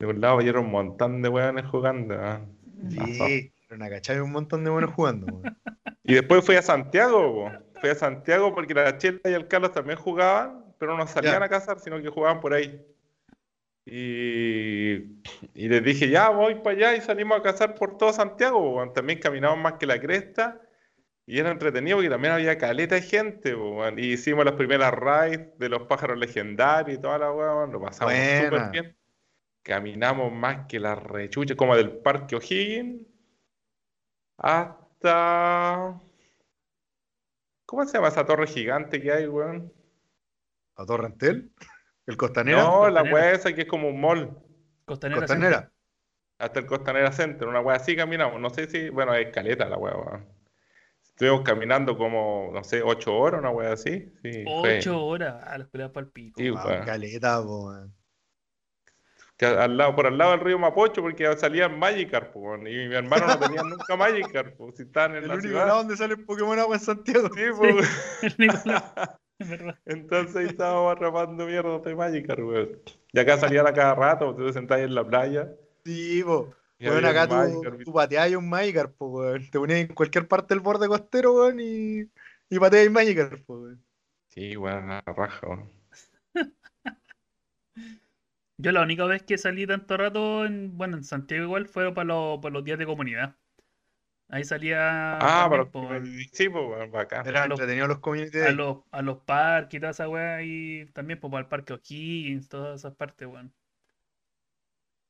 De un lado era un montón de weones jugando, weón. Sí, pero una un montón de buenos jugando, weón. Y después fui a Santiago, po. Fui a Santiago porque la Chela y el Carlos también jugaban, pero no salían a cazar, sino que jugaban por ahí. Y, y les dije, ya voy para allá y salimos a cazar por todo Santiago. También caminamos más que la cresta y era entretenido porque también había caleta de gente. Y hicimos las primeras raids de los pájaros legendarios y toda la weón. Lo pasamos súper bien. Caminamos más que la rechucha, como del Parque O'Higgins hasta. ¿Cómo se llama esa torre gigante que hay, weón? ¿A Torrentel? ¿El Costanera? No, la weá esa que es como un mall. Costanera. Costanera. Hasta el Costanera Center, una weá así caminamos. No sé si, bueno, es caleta la weá, weón. Estuvimos caminando como, no sé, ocho horas, una weá así. Sí, fue- Ocho horas a los peleas para el pico. Sí, Wow, caleta, weón. Que al lado, por al lado del río Mapocho, porque salían Magikarp, po, y mi hermano no tenía nunca Magikarp, po, si estaban en El la único ciudad. lado donde sale Pokémon Agua en Santiago. Sí, verdad. Entonces ahí estábamos atrapando mierda de Magikarp, weón. Y acá salían a cada rato, tú te sentabas en la playa. Sí, po. había acá tú, tú pateabas un Magikarp, po, weón. Te ponías en cualquier parte del borde costero, weón, y, y pateabas un Magikarp, po, weón. Sí, weón, raja, weón. Yo la única vez que salí tanto rato, en, bueno, en Santiago igual, fueron para los, para los días de comunidad. Ahí salía Ah, también, pero po, sí, pues, bacán. Los- entretenidos los community a los, a los parques y toda esa weá, y también pues, para el parque O'Higgins, todas esas partes, weón.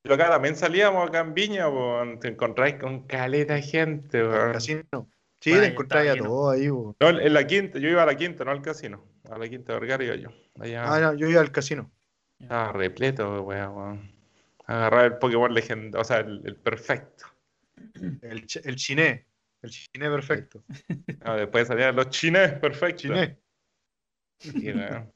Pero acá también salíamos acá en Viña, weón, te encontráis con caleta de gente, weón. casino. Sí, te encontrabas a todos ahí, weón. No, en la quinta, yo iba a la quinta, no al casino. A la quinta de Vergara iba yo. Allá Ah, no, yo iba al casino. Estaba repleto, weón, weón. Agarrar el Pokémon legendario, o sea, el, el perfecto. El, ch- el chiné. El chiné perfecto. Ah, después salían los chines perfectos. Chiné. Sí, weón.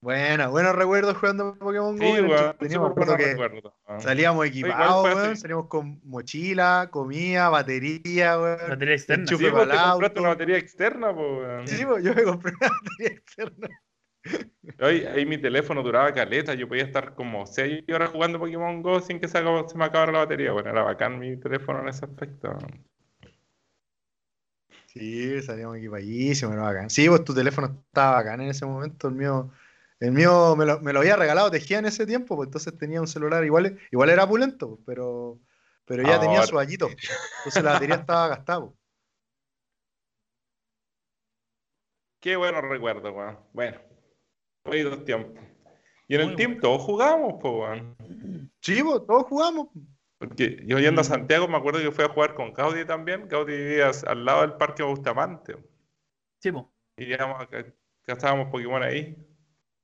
Buena, buenos recuerdos jugando Pokémon Go. Sí, que recuerdos, weón. Salíamos equipados, fue weón. Salíamos con mochila, comida, batería, weón. Batería externa. Sí, vos te compraste una batería externa, weón. Sí, yo me compré una batería externa. Ahí, ahí mi teléfono duraba caleta, yo podía estar como 6 horas jugando Pokémon Go sin que se, me acabara la batería. Bueno, era bacán mi teléfono en ese aspecto. Sí, salíamos equipadísimos, era bacán. Sí, pues tu teléfono estaba bacán en ese momento. El mío, el mío me lo, me lo había regalado Tejía en ese tiempo, pues entonces tenía un celular igual, igual era pulento, pues, pero, pero ya tenía su añito. Entonces la batería estaba gastada. pues. Qué buenos recuerdos, weón. Bueno, hoy dos tiempos. Y en el Muy team bueno. todos jugamos, pues, weón. Sí, pues, todos jugamos. Porque yo yendo a Mm. Santiago me acuerdo que fui a jugar con Gaudi también. Gaudi vivía al lado del Parque Bustamante. Sí, po. Y ca- cazábamos Pokémon ahí.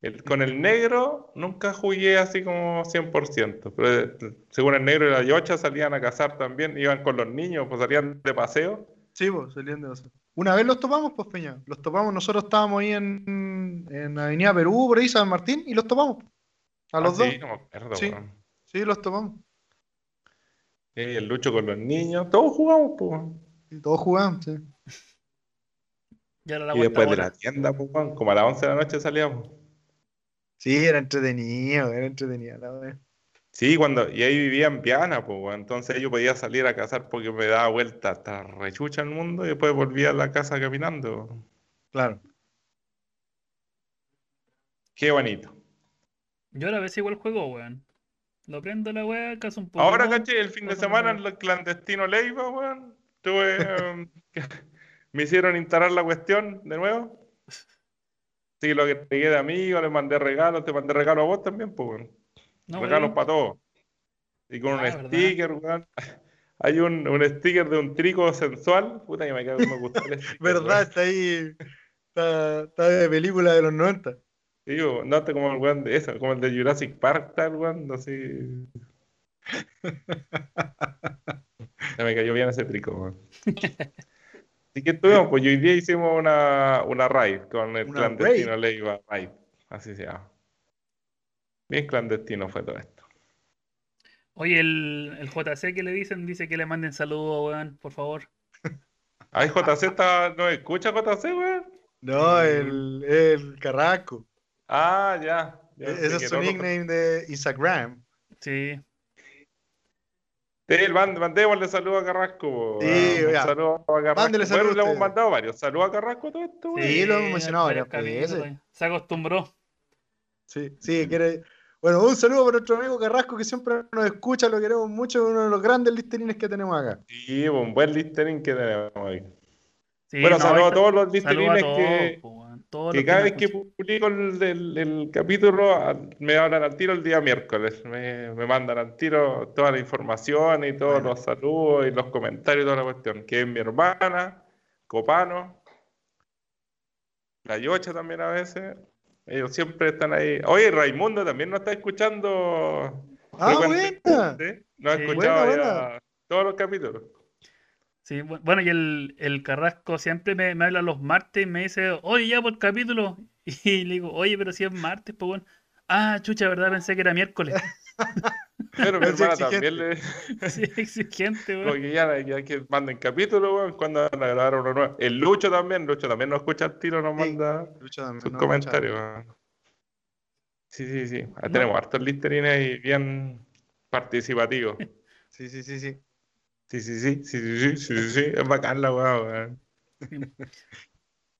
El- con el negro nunca jugué así como 100%, pero eh, según el negro y la Yocha salían a cazar también, iban con los niños, pues salían de paseo. Sí, pues, salían de los- Una vez los topamos, pues, Peña. Los topamos, nosotros estábamos ahí en, en Avenida Perú, por ahí, San Martín, y los topamos. A los Ah, dos. sí, no me acuerdo, Sí. Sí, los topamos. Sí, el Lucho con los niños, todos jugamos, pues. Y todos jugaban, sí. Ya era la Y después de la tienda, pues, como a las 11 de la noche salíamos. Sí, era entretenido, era entretenido, la verdad. Sí, cuando, y ahí vivía en Viana, pues, weón. entonces yo podía salir a cazar porque me daba vuelta hasta rechucha el mundo y después volvía a la casa caminando. Claro. Qué bonito. Yo a la vez igual juego, weón. Lo prendo la weá, caso un Ahora, Pokémon. caché, el fin de semana en el clandestino Leiva, weón, tuve, em, me hicieron instalar la cuestión de nuevo. Sí, lo que pegué de amigos, le mandé regalos, te mandé regalos a vos también, pues, weón. No, regalos para todos. Y con Ah, un ¿verdad? sticker, weón. Hay un, un sticker de un trico sensual. Puta, que me cago, me gustó el sticker, ¿Verdad? Está ahí. Está, está de película de los 90. Digo, no te como el weón de eso, como el de Jurassic Park, tal weón, así. Se me cayó bien ese trico, weón. Así que estuvimos, pues hoy día hicimos una, una raid con el ¿Una clandestino Leiva Raid, así se llama. Bien clandestino fue todo esto. Oye, el, el JC que le dicen, dice que le manden saludos, weón, por favor. Ay, JC está, ¿no escucha JC, weón? No, el, el Carrasco. Ah, ya. ya sé Ese es su nickname de Instagram. Sí. Sí, el mand- mandémosle saludo a Carrasco. Sí, weón. Un ya. saludo a Carrasco. Mándele Bueno, saludo le hemos mandado varios. Saludos a Carrasco todo esto, weón. Sí, lo hemos mencionado varias veces. Se acostumbró. Sí, sí, quiere. Bueno, un saludo para nuestro amigo Carrasco que siempre nos escucha, lo queremos mucho, es uno de los grandes listerines que tenemos acá. Sí, un buen listening que tenemos ahí. Sí, bueno, no, saludos a todos los listerines todos, que, po, weón, todos que los cada vez que publico el, el- el capítulo me hablan al tiro el día miércoles. Me, me mandan al tiro toda la información y todos Bueno. los saludos y los comentarios y toda la cuestión. Que es mi hermana, Copano, la Yocha también a veces. Ellos siempre están ahí. Oye, Raimundo también nos está escuchando. Ah, frecuentemente. Nos ha Sí. escuchado Buena, ya buena. todos los capítulos. Sí, bu- bueno, y el, el Carrasco siempre me, me habla los martes y me dice, oye, ya por el capítulo. Y le digo, oye, pero si es martes, pues bueno. Ah, chucha, ¿verdad? Pensé que era miércoles. Pero mi Es hermana exigente. también le. Sí, exigente, weón. Porque ya, ya que manden capítulos, weón, cuando van a grabar uno nuevo. El Lucho también, Lucho también nos escucha al tiro, nos Sí. manda sus comentarios. weón. Sí, sí, sí. Ahí Tenemos hartos listerines y bien participativos. Sí, sí, sí, sí. Sí, sí, sí, sí, sí, sí, sí, sí, sí. Es bacán la weá, weón.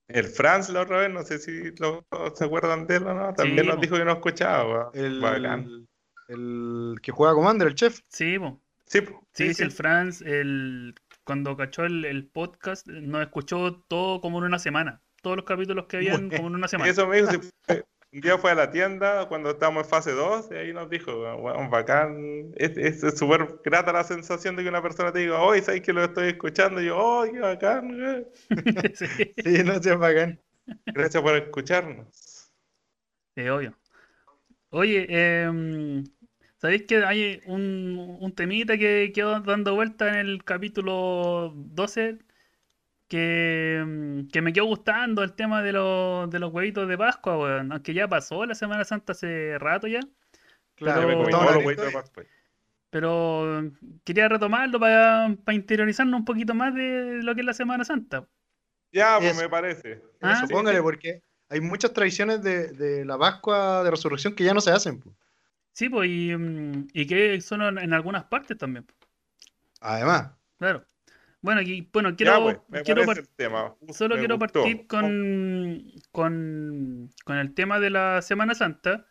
El Franz la otra vez, no sé si lo- se acuerdan de él o no, también Sí, nos dijo que no escuchaba, weón. Bacán. El, que juega Commander, el chef. Sí, po. Sí, po, Sí, sí, sí, el. Franz, el, cuando cachó el, el podcast, nos escuchó todo como en una semana. Todos los capítulos que habían como en una Y semana. eso me dijo, un día fue a la tienda cuando estábamos en fase 2 y ahí nos dijo, weón, bacán, es es- es súper grata la sensación de que una persona te diga, hoy sabes que lo estoy escuchando, y yo, oh, qué bacán. Sí, Sí, no sé, bacán. gracias por escucharnos. sí, obvio. Oye, em, ¿sabéis que hay un, un temita que quedó dando vuelta en el capítulo 12 que, em, que me quedó gustando el tema de los, de los huevitos de Pascua, weón? Aunque ya pasó la Semana Santa hace rato ya. Claro, me Pero- todos contamos los huevitos de. Pascua. Pero quería retomarlo para, para interiorizarnos un poquito más de lo que es la Semana Santa. Ya, pues Eso. me parece. Ah, Eso, póngale, porque hay muchas tradiciones de, de la Pascua de Resurrección que ya no se hacen. po. Sí, pues, y, mm, y que son en, algunas partes también, Además, claro. Bueno, y bueno, Ya, quiero, pues, me quiero el tema. solo Me quiero gustó. partir con, con, con el tema de la Semana Santa,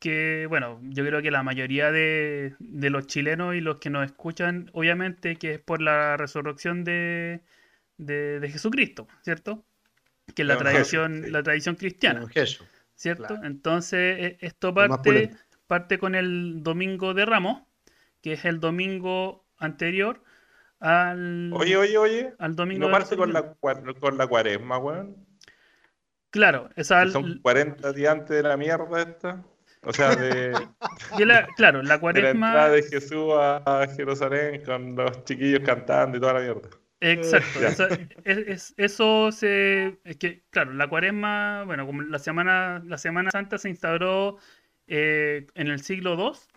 que bueno, yo creo que la mayoría de, de los chilenos y los que nos escuchan, obviamente que es por la resurrección de, de, de Jesucristo, ¿cierto? Que es la tradición, sí. la tradición cristiana. ¿cierto? Claro. Entonces, e- esto más parte, parte con el Domingo de Ramos, que es el domingo anterior al, Oye, oye, oye. al Domingo No parte con la, con la cuaresma, weón. Claro, esa, Que son 40 días antes de la mierda esta. O sea, de, la- claro, la de la cuaresma, entrada de Jesús a Jerusalén con los chiquillos cantando y toda la mierda. Exacto, esa- es- es- eso se, es que, claro, la cuaresma, bueno, como la semana, la Semana Santa se instauró eh, en el siglo II,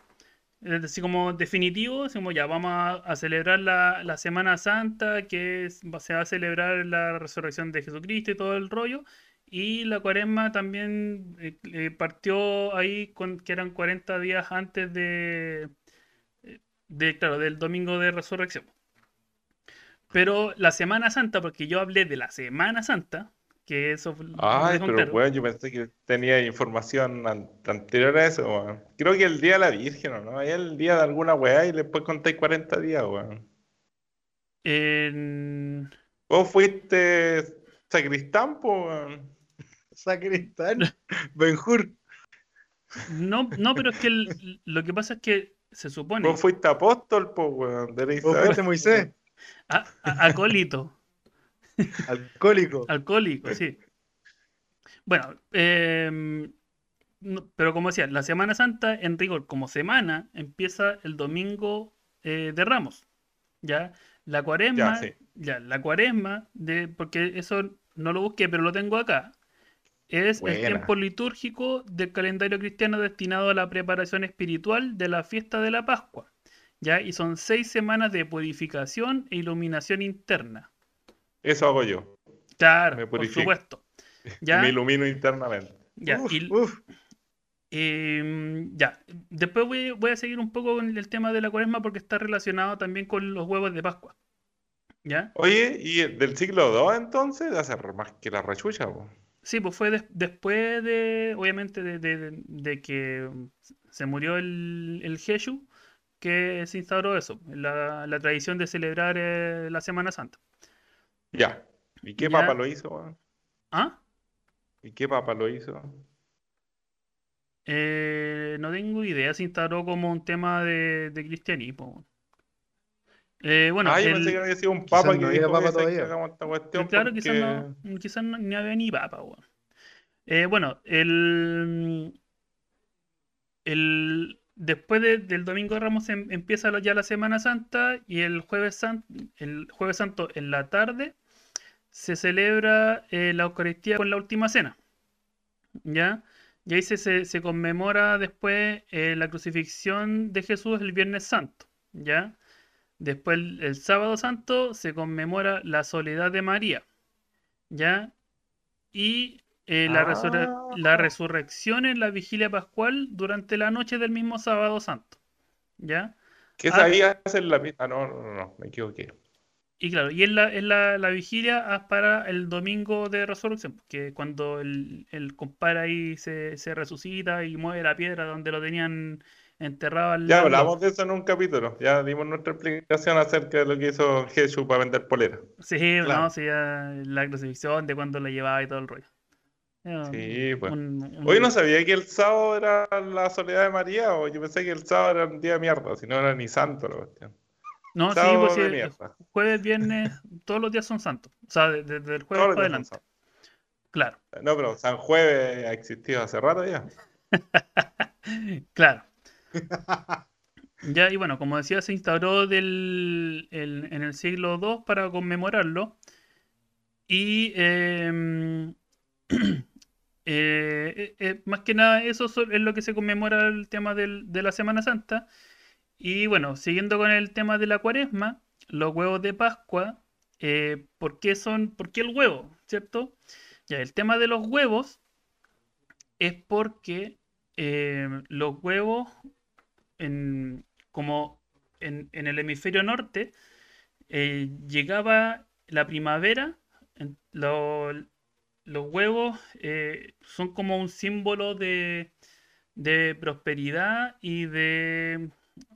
es decir, como definitivo, decimos ya vamos a, a celebrar la, la Semana Santa, que es- se va a celebrar la resurrección de Jesucristo y todo el rollo, y la cuaresma también eh, eh, partió ahí, con, que eran 40 días antes de, de, claro, del domingo de resurrección. Pero la Semana Santa, porque yo hablé de la Semana Santa, que eso fue- Ay, pero weón, yo pensé que tenía información an- anterior a eso, weón. Creo que el día de la Virgen, ¿o ¿no? Es el día de alguna weá y después contáis 40 días, weón. En- Vos fuiste sacristán, po, weón. Sacristán, Benjur. No, no, pero es que el- lo que pasa es que se supone Vos fuiste apóstol, po, weón. De la Vos fuiste Moisés, a- a- acólito, alcohólico. alcohólico, sí. Bueno, em, no, pero como decía, la Semana Santa en rigor como semana empieza el domingo eh, de Ramos. ¿Ya? La cuaresma, Ya, sí. ya, la cuaresma, de, porque eso no lo busqué, pero lo tengo acá. Es el tiempo litúrgico del calendario cristiano destinado a la preparación espiritual de la fiesta de la Pascua. ¿Ya? Y son seis semanas de purificación e iluminación interna. Eso hago yo. Claro, Me por supuesto. ¿Ya? me ilumino internamente. Ya, Uf, y- uf. Em, ya, después voy, voy a seguir un poco con el tema de la cuaresma porque está relacionado también con los huevos de Pascua. ¿Ya? Oye, ¿y del siglo II entonces? De hacer más que la rechucha. Sí, pues fue des- después de, obviamente, de, de- de que se murió el, el Jesús, que se instauró eso, la, la tradición de celebrar eh, la Semana Santa. Ya. ¿Y qué Ya. papa lo hizo? ¿Ah? ¿Y qué papa lo hizo? Eh, no tengo idea, se instauró como un tema de, de cristianismo. Eh, bueno, ah, yo el- pensé que había sido un Quizás papa no que había dijo papa todavía. esta cuestión Claro, quizás porque- no, quizás no, ni había ni papa, weón. Eh, bueno, el, el después de- del Domingo de Ramos em- empieza ya la Semana Santa y el Jueves el Jueves Santo en la tarde se celebra eh, la Eucaristía con la Última Cena, ¿ya? Y ahí se, se, se conmemora después eh, la crucifixión de Jesús el Viernes Santo, ¿ya? Después el, el Sábado Santo se conmemora la soledad de María, ¿ya? Y eh, la, resurre- Ah. la resurrección en la vigilia pascual durante la noche del mismo Sábado Santo, ¿ya? ¿Qué Ah. sabía hacer la Ah, no, no, no, no, me equivoqué. Y claro, y es la, es la, la vigilia ah, para el domingo de resurrección, que cuando el, el compadre ahí se, se resucita y mueve la piedra donde lo tenían enterrado al Ya lado. hablamos de eso en un capítulo. Ya dimos nuestra explicación acerca de lo que hizo Jesús para vender polera. Sí, Claro. no, sí, ya la crucifixión, de cuando la llevaba y todo el rollo. Sí, pues. un- un- Hoy no sabía que el sábado era la soledad de María, o yo pensé que el sábado era un día de mierda, si no era ni santo la cuestión. No, sí, sábado pues sí, el mierda. jueves, viernes, todos los días son santos. O sea, de- desde el jueves Todos para adelante. Claro. No, pero San Jueves ha existido hace rato ya. claro. Ya, y bueno, como decía, se instauró del, el- en el siglo II para conmemorarlo. Y em, eh, eh, eh, más que nada, eso so- es lo que se conmemora el tema del- de la Semana Santa. Y bueno, siguiendo con el tema de la cuaresma, los huevos de Pascua, eh, ¿por qué son, por qué el huevo? ¿Cierto? Ya, el tema de los huevos es porque eh, los huevos, en, como en, en el hemisferio norte, eh, llegaba la primavera, los huevos eh, son como un símbolo de, de prosperidad y de...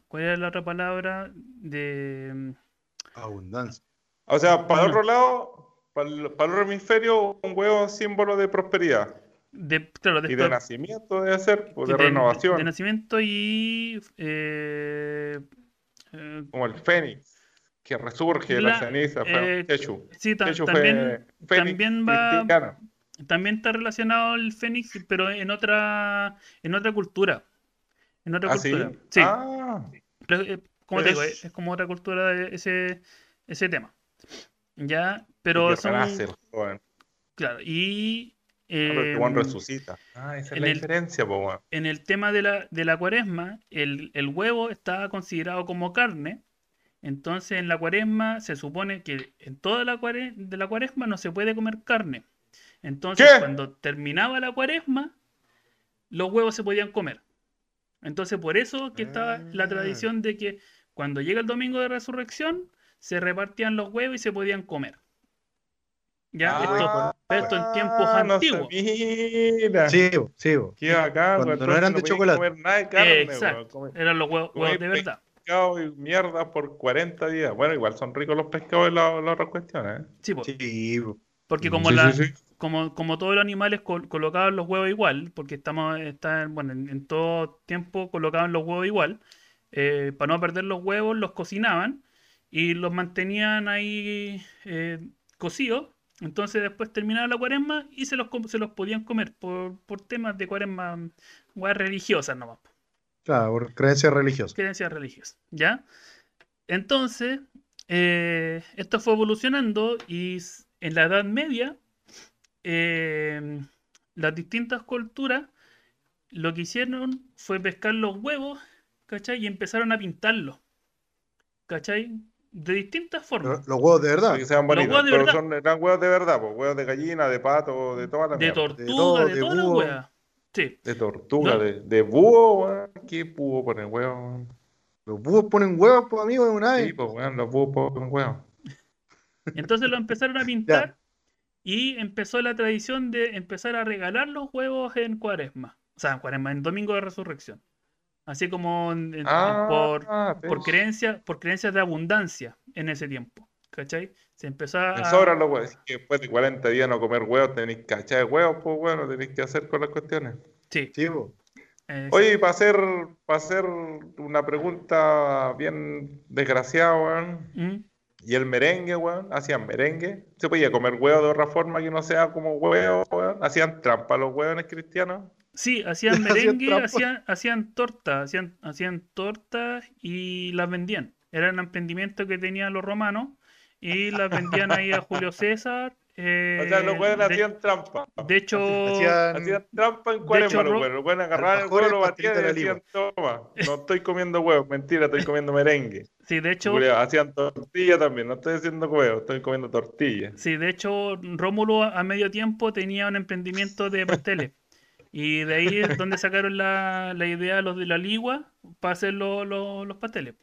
¿Cuál era la otra palabra? De... Abundancia. O sea, para el otro lado, para el, para el otro hemisferio, un huevo es símbolo de prosperidad de claro, de y de nacimiento debe ser, pues, de de- de renovación, nacimiento y... eh, eh, como el fénix, que resurge la La- ceniza, eh, Jesús. sí, ta- también, fue también va- cristiano. también está relacionado el Fénix, pero en otra, en otra cultura. En otra ¿Ah, cultura. Sí, Ah, pero, eh, como te digo, Es- como otra cultura ese, ese tema. Ya, pero son, joven. claro, y Ah, pero el Juan em, resucita. Ah, esa es la el- diferencia, po, en el tema de la, de la cuaresma, el, el huevo está considerado como carne. Entonces, en la cuaresma se supone que en toda la cuare- de la cuaresma no se puede comer carne. Entonces, ¿Qué? cuando terminaba la cuaresma, los huevos se podían comer. Entonces, por eso que estaba la Ah. tradición de que cuando llega el domingo de resurrección, se repartían los huevos y se podían comer. Ya, esto, esto en tiempos Ah, no antiguos. Sí, sí. Qué bacán, Cuando no eran de chocolate. comer nada de carne, weón. Exacto. Comer Eran los huevos de verdad. Pescado y mierda por 40 días. Bueno, igual son ricos los pescados y la- las otras cuestiones, ¿eh? Sí, po. Sí. Porque como Sí, la, sí, sí. como, como todos los animales col- colocaban los huevos igual, porque estamos, están, bueno, en, en todo tiempo colocaban los huevos igual, eh, para no perder los huevos los cocinaban y los mantenían ahí eh, cocidos Entonces después terminaba la cuaresma y se los, se los podían comer por, por temas de cuaresma, religiosas nomás, po, Claro, por creencias religiosas. creencias religiosas, ¿ya? Entonces, eh, esto fue evolucionando y en la Edad Media, eh, las distintas culturas lo que hicieron fue pescar los huevos, ¿cachai? Y empezaron a pintarlos, ¿cachai? De distintas formas. Los, los huevos de verdad. Que sean Los bonitos. huevos de Pero verdad. son, eran huevos de verdad, pues huevos de gallina, de pato, de toda la De mierda. tortuga, todo, de, de todas las búho. Sí. De tortuga, No. de, de búho, weón. ¿Qué búho pone huevos? Los búhos ponen huevos, pues amigo, de una Sí, vez. pues weón, los búhos ponen huevos. Entonces lo empezaron a pintar y empezó la tradición de empezar a regalar los huevos en cuaresma. O sea, en cuaresma, en domingo de resurrección. Así como en- Ah, por, sí. por, creencia, por creencias de abundancia en ese tiempo. ¿Cachai? Se empezó a... Me sobran los huevos. Es que después de 40 días no comer huevos, tenéis que echar huevos, pues bueno, tenéis que hacer con las cuestiones. Sí. Sí, po. eh, Oye, para hacer, para hacer una pregunta bien desgraciada, weón. ¿Mm? ¿Y el merengue, weón? ¿Hacían merengue? ¿Se podía comer huevo de otra forma que no sea como huevo, weón? ¿Hacían trampa los huevones cristianos? Sí, hacían merengue, hacían, hacían tortas, hacían, hacían tortas y las vendían. Eran emprendimientos que tenían los romanos y las vendían ahí a Julio César. eh, O sea, los huevones de, hacían trampa. de hecho, Hacían- Hacían trampa en cuaresma los huevos. Los huevones agarraban el huevo, lo batían y decían, toma, no estoy comiendo huevos, mentira, estoy comiendo merengue. sí, de hecho, Hacían tortilla también, no estoy haciendo huevos, estoy comiendo tortilla. sí, de hecho, Rómulo a a medio tiempo tenía un emprendimiento de pasteles. Y de ahí es donde sacaron la, la idea los de la ligua para hacer lo- lo- los pasteles.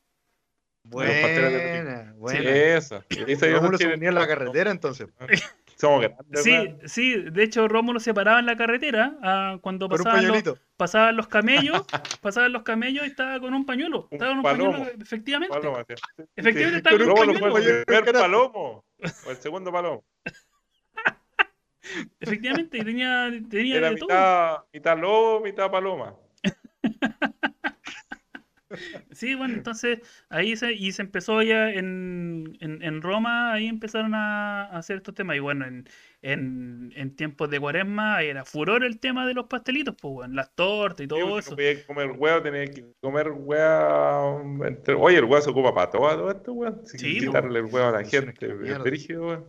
Buena, buena. Eso. Y eso Rómulo se ponía en la carretera entonces. Somos grandes, Sí, weón. sí, de hecho Rómulo se paraba en la carretera ah, cuando pasaban los, pasaban los camellos, pasaban los camellos y estaba con un pañuelo. Un Estaba con un palomo. pañuelo, efectivamente. Paloma, sí. Efectivamente Sí. estaba con un Rómulo fue pañuelo. el primer palomo. O el segundo palomo. Efectivamente, y tenía, tenía Era de todo. mitad, mitad lobo, mitad paloma. Sí, bueno, entonces ahí se, y se empezó ya en, en, en Roma, ahí empezaron a, a hacer estos temas. Y bueno, en, en, en tiempos de cuaresma era furor el tema de los pastelitos, pues bueno, las tortas y Sí, todo porque eso. no podía comer huevo, tenía que comer huevo. entre- Oye, el huevo se ocupa para todo, todo esto, weón. Si Sí, quitarle el huevo a la gente.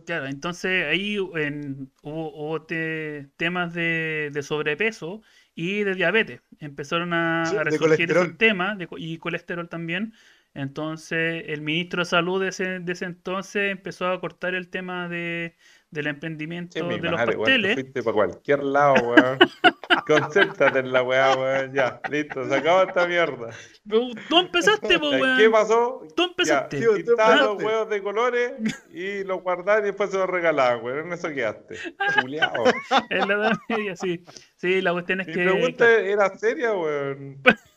Claro, entonces ahí en- hubo, hubo te- temas de, de sobrepeso y de diabetes. Empezaron a, Sí, a resurgir esos temas de y colesterol también. Entonces el ministro de Salud de ese, de ese entonces empezó a cortar el tema de, del emprendimiento de los madre, pasteles. fuiste para cualquier lado, weón. Concéntrate en la weá, weón. Ya, listo, se acabó esta mierda. Pero Tú empezaste, po, Ya, weón. ¿Qué pasó? Tú empezaste. Tú Quitaban los huevos de colores y los guardaban y después se los regalaban, weón. En eso quedaste. Culeado. En la Edad Media, sí. Sí, la cuestión es Mi que. pregunta era seria, weón.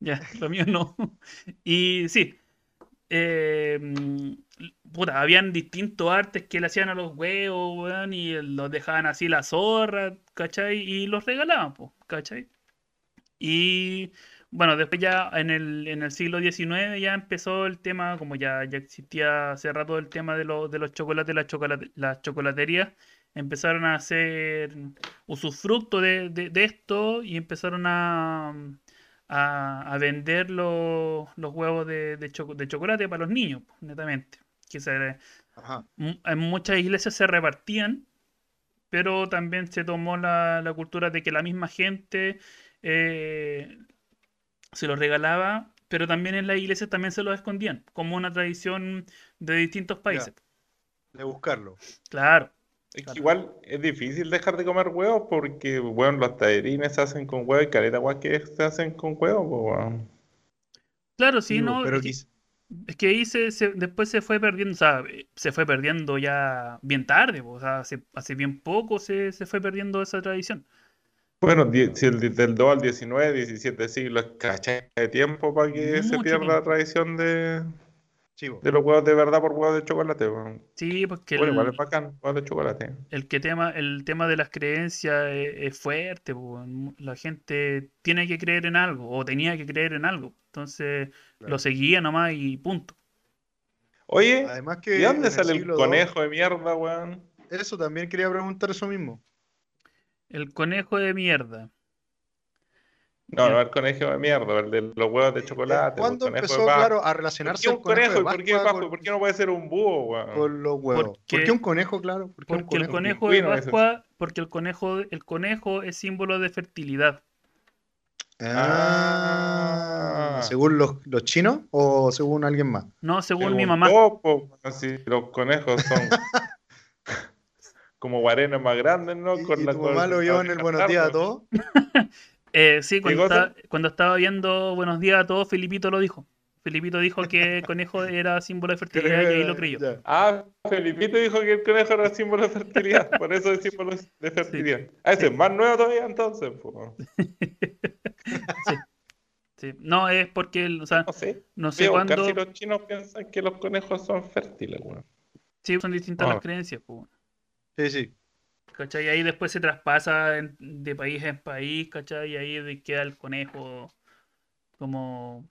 Ya, lo mío no. Y sí. mm, puta, habían distintos artes que le hacían a los huevos, weón, y los dejaban así la zorra, ¿cachai? Y los regalaban, pues, ¿cachai? Y bueno, después ya en el, en el siglo XIX ya empezó el tema, como ya, ya existía hace rato el tema de, los de los chocolates, las, chocolate- las chocolaterías, empezaron a hacer usufructo de, de, de esto y empezaron a, a, a vender los, los huevos de, de, de chocolate para los niños, netamente. Que se, en muchas iglesias se repartían, pero también se tomó la, la cultura de que la misma gente eh, se los regalaba, pero también en las iglesias también se los escondían, como una tradición de distintos países. De buscarlo. Claro, Es que igual es difícil dejar de comer huevos porque, bueno, los tallarines se hacen con huevo y caleta guay que se hacen con huevo, pues, weón. claro, sí, no, pero es que- Es que ahí se, se- después se fue perdiendo, o sea, se fue perdiendo ya bien tarde, o sea, hace, hace bien poco se, se fue perdiendo esa tradición. Bueno, die- si el, del 2 al 19, 17 siglos, ¿cachai? De tiempo para que se pierda la tradición de, sí, de los huevos de verdad por huevos de chocolate, weón. Sí, porque Bueno, igual el, es bacán, huevos de chocolate. el que tema, el tema de las creencias es, es fuerte, la gente tiene que creer en algo, o tenía que creer en algo, entonces Claro. lo seguía nomás y punto. Oye, Además que ¿y dónde el sale el II conejo de mierda, weón? Eso también quería preguntar eso mismo. El conejo de mierda. No, no el conejo de mierda, el de los huevos de chocolate. pues, ¿Cuándo el conejo de empezó, claro, a ¿Por relacionarse qué el un conejo? de ¿Y por qué Pascua ¿Por qué no puede ser un búho, weón? con los huevos? ¿Por qué un conejo, claro? ¿Por qué un Porque el conejo? de. Pascua, porque el conejo, el conejo es símbolo de fertilidad. Ah, Ah. ¿Según los, los chinos o según alguien más? No, según Según mi mamá. Topo, así, los conejos son como guarenas más grandes, ¿no? ¿Y, Con y la tu mamá lo vio en el Buenos Días a todos? Eh, sí, cuando estaba, cuando estaba viendo Buenos días a todos, Filipito lo dijo. Filipito dijo que el conejo era símbolo de fertilidad y ahí lo creyó. Ya. Ah, Felipito dijo que el conejo era símbolo de fertilidad, por eso es símbolo de fertilidad. Ah, ese es más nuevo todavía entonces, po. Sí. No, es porque, o sea, No sé. no sé cuándo. si los chinos piensan que los conejos son fértiles, weón. Sí, son distintas Ah. las creencias, pues. Sí, sí. ¿Cachai? Y ahí después se traspasa en- de país en país, ¿cachai? Y ahí queda el conejo como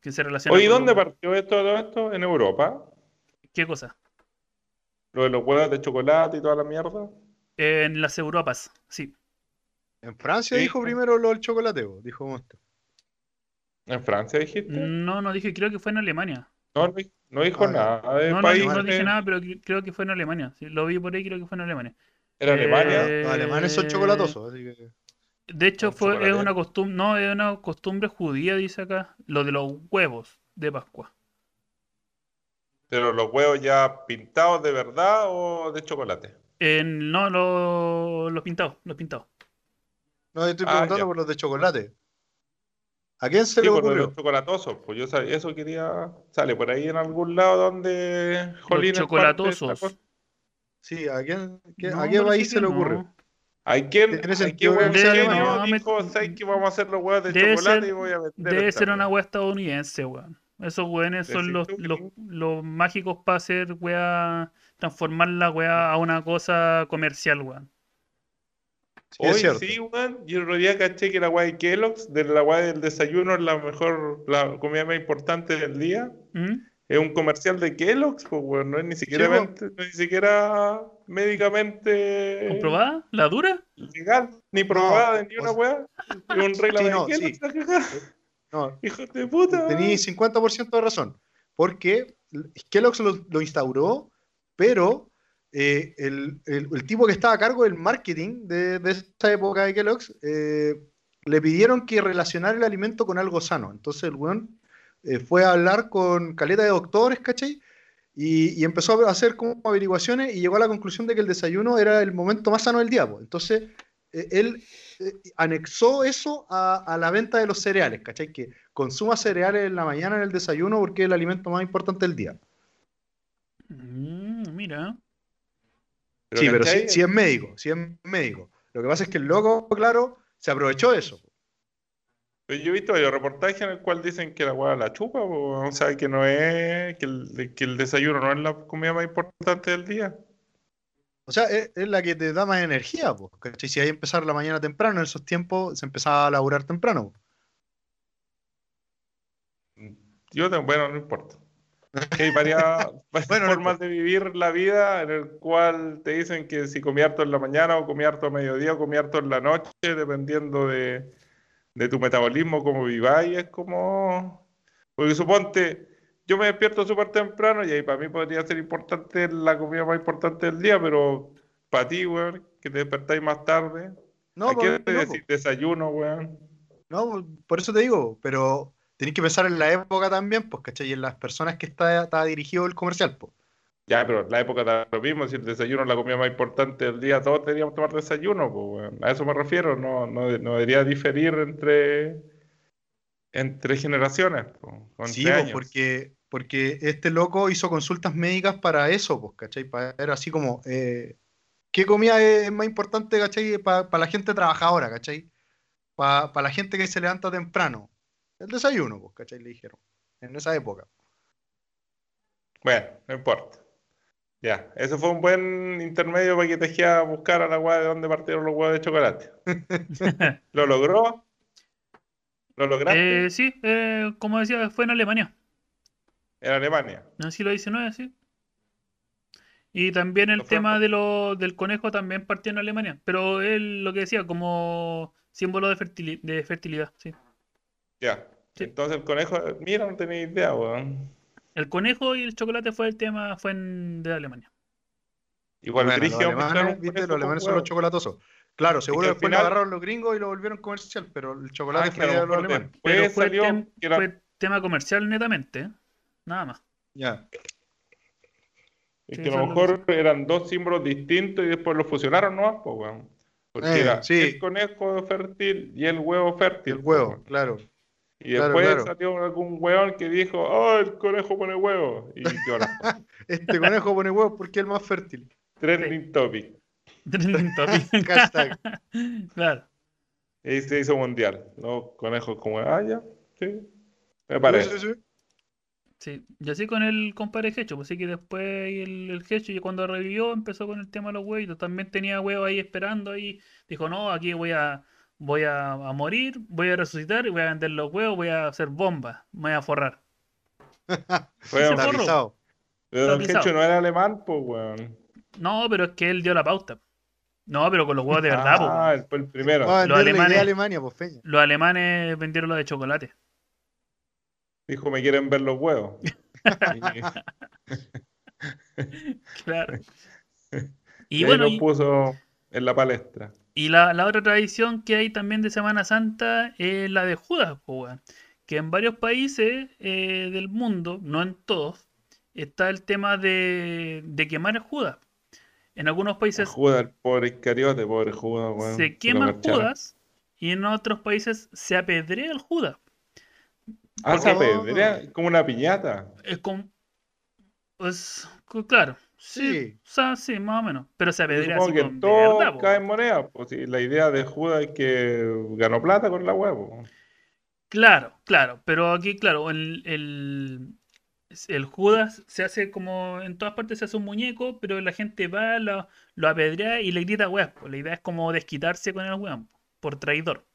que se relaciona Oye, ¿y con dónde partió esto, todo esto? ¿En Europa? ¿Qué cosa? Lo de los huevos de chocolate y toda la mierda. En las Europas, sí. En Francia Sí, dijo primero lo del chocolate, dijo Monster. ¿En Francia dijiste? No, no dije, creo que fue en Alemania. No, no, no dijo Ah, nada de No, no, país. no dije nada, pero cre- creo que fue en Alemania. Sí, lo vi por ahí, creo que fue en Alemania. Era Alemania. Eh, Los alemanes son chocolatosos, así que... De hecho, fue, es una costumbre, no, es una costumbre judía, dice acá, lo de los huevos de Pascua. Pero los huevos ya pintados de verdad o de chocolate. En, no, lo- los pintados, los pintados. No, yo estoy Ah, preguntando por los de chocolate. ¿A quién se Sí, le por ocurrió? los chocolatosos. Pues yo sab- eso quería. Sale por ahí en algún lado donde Los Jolín es parte de esta chocolatosos. cosa. Sí, ¿a quién, qué- No, a qué país se que le no. ocurrió? Hay quien, Tiene hay sentido quien que buen sea genio alemán. No, me- dijo, ¿sabes que vamos a hacer los huevos de Debe chocolate ser- y voy a vender Debe ser una weá"? wea estadounidense, weón. Esos weones son los, los, los mágicos para hacer wea, transformar la wea a una cosa comercial, weón. Sí, es Hoy sí, weón. Yo el otro día caché que la weá de Kellogg's, de la weá del desayuno, es la mejor, la comida más importante del día. ¿Mm? Es un comercial de Kellogg's, pues, weón. No es ni siquiera, mente- no es ni siquiera médicamente ¿Comprobada? ¿La dura? legal, ni probada de ni una weá. Un regla Sí, de no, Kellogg's, sí. No, Hijo de puta. Tení 50% de razón. Porque Kellogg's lo, lo instauró, pero eh, el, el- el tipo que estaba a cargo del marketing de, de esa época de Kellogg's eh, le pidieron que relacionara el alimento con algo sano. Entonces el weón eh, fue a hablar con caleta de doctores, ¿cachai? Y, y empezó a hacer como averiguaciones y llegó a la conclusión de que el desayuno era el momento más sano del día. po. Entonces eh, él eh, anexó eso a, a la venta de los cereales, ¿cachai? Que consuma cereales en la mañana en el desayuno porque es el alimento más importante del día. Mm, mira. sí, pero sí, sí es médico, sí es médico. Lo que pasa es que el loco, claro, se aprovechó de eso. Pero Yo he visto varios reportajes en el cual dicen que la weá la chupa, po, o sea, que no es, que el, que el desayuno no es la comida más importante del día. O sea, es, es la que te da más energía, pues, ¿cachai? Si hay que empezar la mañana temprano, en esos tiempos se empezaba a laburar temprano. po. Yo, bueno, no importa. Hay varias, varias Bueno, no formas de vivir la vida en el cual te dicen que si comí harto en la mañana o comí harto a mediodía o comí harto en la noche, dependiendo de, de tu metabolismo, cómo viváis, es como... Porque suponte, yo me despierto súper temprano y ahí para mí podría ser importante la comida más importante del día, pero para ti, weón, que te despertáis más tarde, No, ¿a qué pues, decís desayuno, weón? No, pues, por eso te digo, pero tenéis que pensar en la época también, pues, ¿cachai? Y en las personas que está, está dirigido el comercial, pues. Ya, pero en la época da lo mismo, si el desayuno es la comida más importante del día, todos deberíamos tomar desayuno, pues, weón. A eso me refiero, no, no, no debería diferir entre, entre generaciones, pues, Sí, años. porque, porque este loco hizo consultas médicas para eso, pues, ¿cachai? Para ver así como, eh, ¿qué comida es más importante, ¿cachai? Para la gente trabajadora, ¿cachai? Para la gente que se levanta temprano. El desayuno, pues, ¿cachai? Le dijeron, en esa época. Bueno, no importa. Ya, eso fue un buen intermedio para que tejía a buscar a la weá de dónde partieron los huevos de chocolate. ¿Lo logró? ¿Lo lograste? Eh, sí, eh, como decía, fue en Alemania. en Alemania. En el siglo XIX, sí. Y también el tema de lo, del conejo también partió en Alemania. Pero él lo que decía, como símbolo de, fertili- de fertilidad, sí. Ya. Sí. Entonces el conejo, mira, no tenía idea, weón. El conejo y el chocolate fue el tema, fue en, de Alemania. Igual Bueno, los alemanes, viste, los alemanes son los chocolatosos. Claro, seguro después lo agarraron los gringos y lo volvieron comercial, pero el chocolate Ah, fue de los alemanes. Pero fue, salió tem- que era- fue tema comercial netamente, ¿eh? Nada más. Ya. Es Sí, que a lo es lo que mejor eran dos símbolos distintos y después los fusionaron nomás, pues, weón. Porque Eh, era sí. el conejo fértil y el huevo fértil. El huevo, claro. Y Claro, después claro. salió algún weón que dijo, oh, el conejo pone huevo. Y qué hora. Este conejo pone huevos porque es el más fértil. Trending topic. Trending topic. Hashtag. Claro. Y se hizo mundial. Los conejos como, ah, ya, sí. Me parece. sí, sí. Sí, y así con el compadre Hecho, pues sí que después el, el Hecho, y cuando revivió, empezó con el tema de los huevitos. También tenía huevos ahí esperando ahí. Dijo, no, aquí voy a, voy a, a morir, voy a resucitar y voy a vender los huevos, voy a hacer bombas, me voy a forrar. Tapizado. Pero Don. Hecho no era alemán, pues, weón. No, pero es que él dio la pauta. No, pero con los huevos de verdad, pues, Ah, él fue el primero. Los alemanes- Alemania, pues feña. los alemanes vendieron lo de chocolate. Dijo, me quieren ver los huevos. Claro. Y, Y ahí bueno, y, puso en la palestra. Y la, la otra tradición que hay también de Semana Santa es la de Judas. Que en varios países eh, del mundo, no en todos, está el tema de, de quemar a Judas. En algunos países Judas, el pobre Iscariote, pobre Judas, weón. se quema. Judas y en otros países se apedrea el Judas. Ah, se apedrea como una piñata. Es como. Pues, claro. Sí, o sea, sí, más o menos. Pero se apedrea así que con- todo verdad, cae en moneda. Pues, sí, la idea de Judas es que ganó plata con la huevo. Claro, claro, pero aquí, claro, el, el, el Judas se hace como en todas partes se hace un muñeco, pero la gente va, lo, lo apedrea y le grita po. La idea es como desquitarse con el po, por traidor.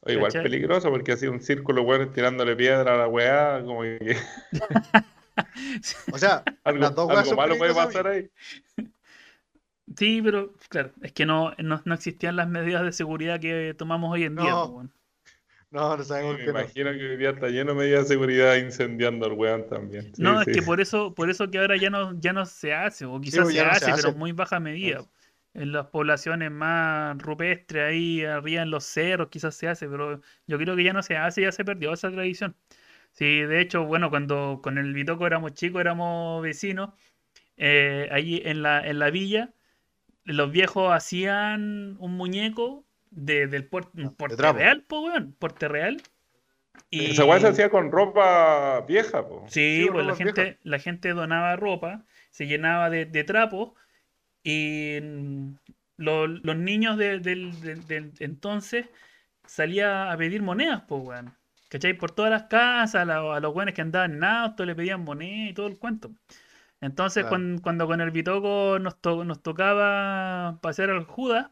O igual ¿Cachai? peligroso porque así un círculo, weón, tirándole piedra a la weá, como que O sea, algo, las dos algo malo puede pasar ahí. Sí, pero claro, es que no, no, no existían las medidas de seguridad que tomamos hoy en día. No. po, weón. no, no sabemos Me que no. imagino que hoy día está lleno de medidas de seguridad incendiando al weón también. Sí, No, sí. es que por eso, por eso que ahora ya no, ya no se hace, o quizás se no se hace, pero hace. en muy baja medida. En las poblaciones más rupestres, ahí arriba en los cerros, quizás se hace, pero yo creo que ya no se hace, ya se perdió esa tradición. Sí, de hecho, bueno, cuando con el Bitoco éramos chicos, éramos vecinos, eh, allí en la, en la villa, los viejos hacían un muñeco de, del puer- un porte trapo. real, po, weón, porte real. Y... Esa weá se hacía con ropa vieja, po. Sí, Sí, pues la gente, vieja. la gente donaba ropa, se llenaba de, de trapos y mm, lo- los niños de- del, entonces salía a pedir monedas, pues, weón. ¿Cachai? Por todas las casas, a, la- a los weones que andaban en auto le pedían monedas y todo el cuento. Entonces, Claro. cuan- cuando, con el Bitoco nos, to- nos tocaba pasear al Judas,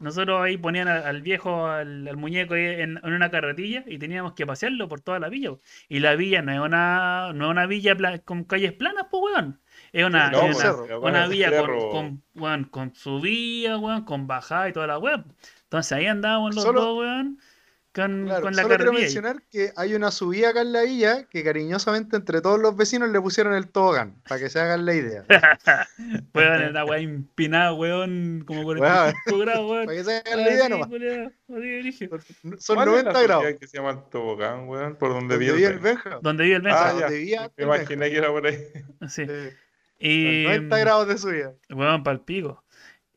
nosotros ahí ponían al, al viejo, al, al muñeco en, en una carretilla y teníamos que pasearlo por toda la villa. po. Y la villa no es una, no es una villa pla- con calles planas, pues, weón. Es una, No, es una, una villa con, con, weón, con subida, weón, con bajada y toda la weón. Entonces ahí andábamos los Solo- dos, weón, con, Claro, con la solo quiero mencionar que hay una subida acá en la villa que cariñosamente entre todos los vecinos le pusieron el tobogán, para que se hagan la idea. Weón, era weón empinada, weón, como 45 grados, weón. Para que se hagan la idea nomás. Son ¿Cuál es la 90 grados. que se llama el tobogán, weón? Por donde vive el el Benja. Donde vive el Benja. Ah, donde ya. Me el Benja. imaginé que era por ahí. Sí. Eh, Y, 90 grados de subida. Weón, pa'l pico.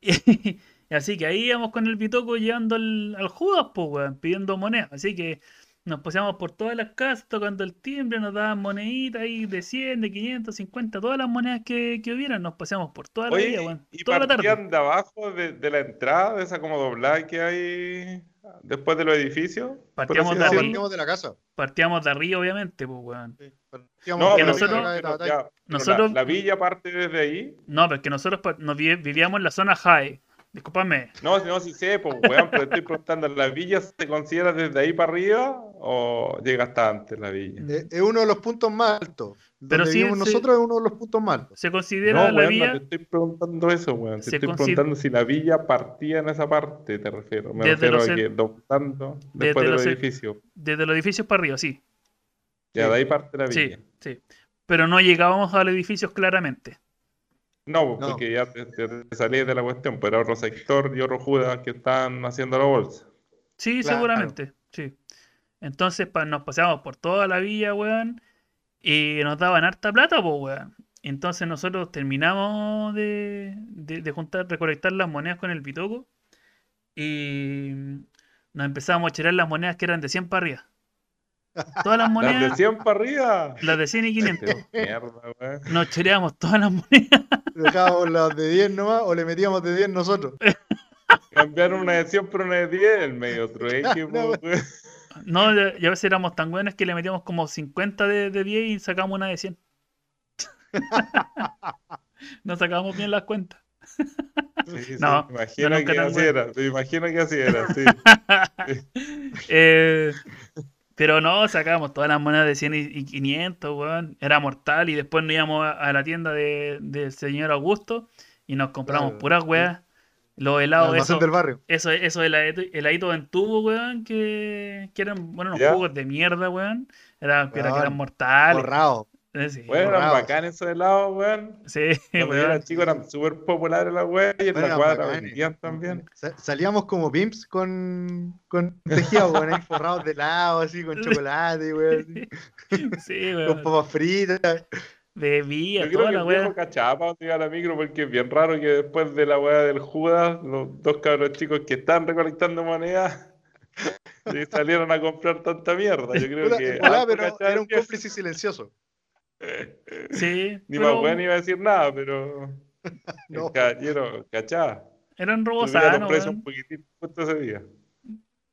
Y, así que ahí íbamos con el bitoco llevando al, al Judas, pues, weón, pidiendo monedas. Así que nos paseamos por todas las casas tocando el timbre, nos daban moneditas ahí de 100, de 500, 50, todas las monedas que, que hubieran, nos paseamos por toda la vida, y Toda la tarde. partían de abajo de, de la entrada, de esa como doblada que hay después de los edificios. Partíamos de arriba. partimos de la casa. Partíamos de arriba, obviamente, pues, weón. Sí, partíamos No, de que pero, la nosotros- pero pero nosotros- la, la villa parte desde ahí. No, porque nosotros pa- nos vi- vivíamos en la zona high Discúlpame. No, no, sí sé, pues, weón, pero estoy preguntando, ¿la villa se considera desde ahí para arriba o llega hasta antes la villa? Eh, Es uno de los puntos más altos. Pero sí, vivimos sí. nosotros es uno de los puntos más altos. Se considera No, la weón, villa no te estoy preguntando eso, weón. Te estoy preguntando si la villa partía en esa parte, te refiero. Me Desde refiero los a que desde después de los cen- edificios. desde los edificios para arriba, sí. Ya de ahí parte la Sí, villa. sí. Pero no llegábamos a los edificios claramente. No, No. porque ya te, te, de la cuestión, pero era otro sector y otros judas que están haciendo la bolsa. Sí, Claro. seguramente, sí. Entonces pa- nos paseamos por toda la villa, weón, y nos daban harta plata, pues, weón. Entonces nosotros terminamos de, de, de juntar, recolectar las monedas con el pitoco y nos empezamos a tirar las monedas que eran de 100 para arriba. Todas las Las de monedas, 100 para arriba. las de 100 y 500. Mierda, weón. Nos choreamos todas las monedas. Dejábamos las de 10 nomás o le metíamos de 10 nosotros. Cambiaron una de 100 por una de 10, el medio trueque, No, po, weón. weón. No, y a veces éramos tan buenos que le metíamos como 50 de, de 10 y sacamos una de 100. Nos sacamos bien las cuentas. Sí, sí, No, me imagino nunca que así era, me imagino que así era, sí. Eh, pero no, sacábamos todas las monedas de 100 y, y 500, weón. Era mortal y después nos íbamos a, a la tienda de- del señor Augusto y nos compramos Claro. puras weas. Los El helados, almacén eso, del barrio. eso, eso heladitos heladitos en tubo, weón, que, que eran, bueno, unos ¿Ya? jugos de mierda, weón. Era, que era- que eran mortales. Borrado. Eh, sí, Bueno, eran bacanes esos helados, weón. sí, Cuando yo weón. era chico eran súper populares las weas y en Bueno, la cuadra vendían también. Sa- Salíamos como pimps con, con tejidos, weón, ahí forrados de helado, así, con chocolate, weón, así, Sí, con weón. papas fritas. Bebía, Yo creo toda que la para donde iba la micro porque es bien raro que después de la wea del Judas, los dos cabros chicos que están recolectando monedas salieron a comprar tanta mierda. Yo creo que algo pero era un cómplice silencioso. Sí, Ni pero más bueno iba a decir nada, pero No. el caballero cachaba. eran Subía los robosanos, precios weón. un poquitín justo ese día.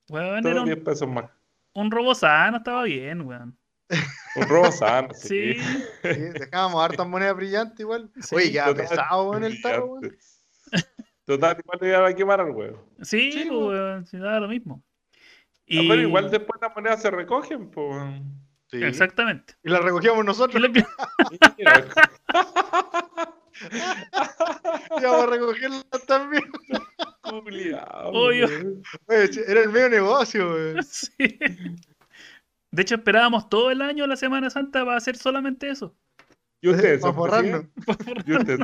Weón, Todos era un, 10 pesos más. un robosano, estaba bien, weón. Un robo sano, Sí, sí. Sí, dejábamos hartas monedas brillantes igual. Sí, Oye, ya pesado weón, el tarro, weón. Total, igual le iba a quemar al huevo. sí, Sí, pues, weón. weón, sí, daba lo mismo. Ah, pero igual después las monedas se recogen, pues. Sí. Exactamente. Y la recogíamos nosotros. que- Mira, Íbamos a recogerlas también. Obvio. era el medio negocio, sí. De hecho, esperábamos todo el año la Semana Santa para hacer solamente eso. ¿Y ustedes Para forrarnos. ¿Y ustedes?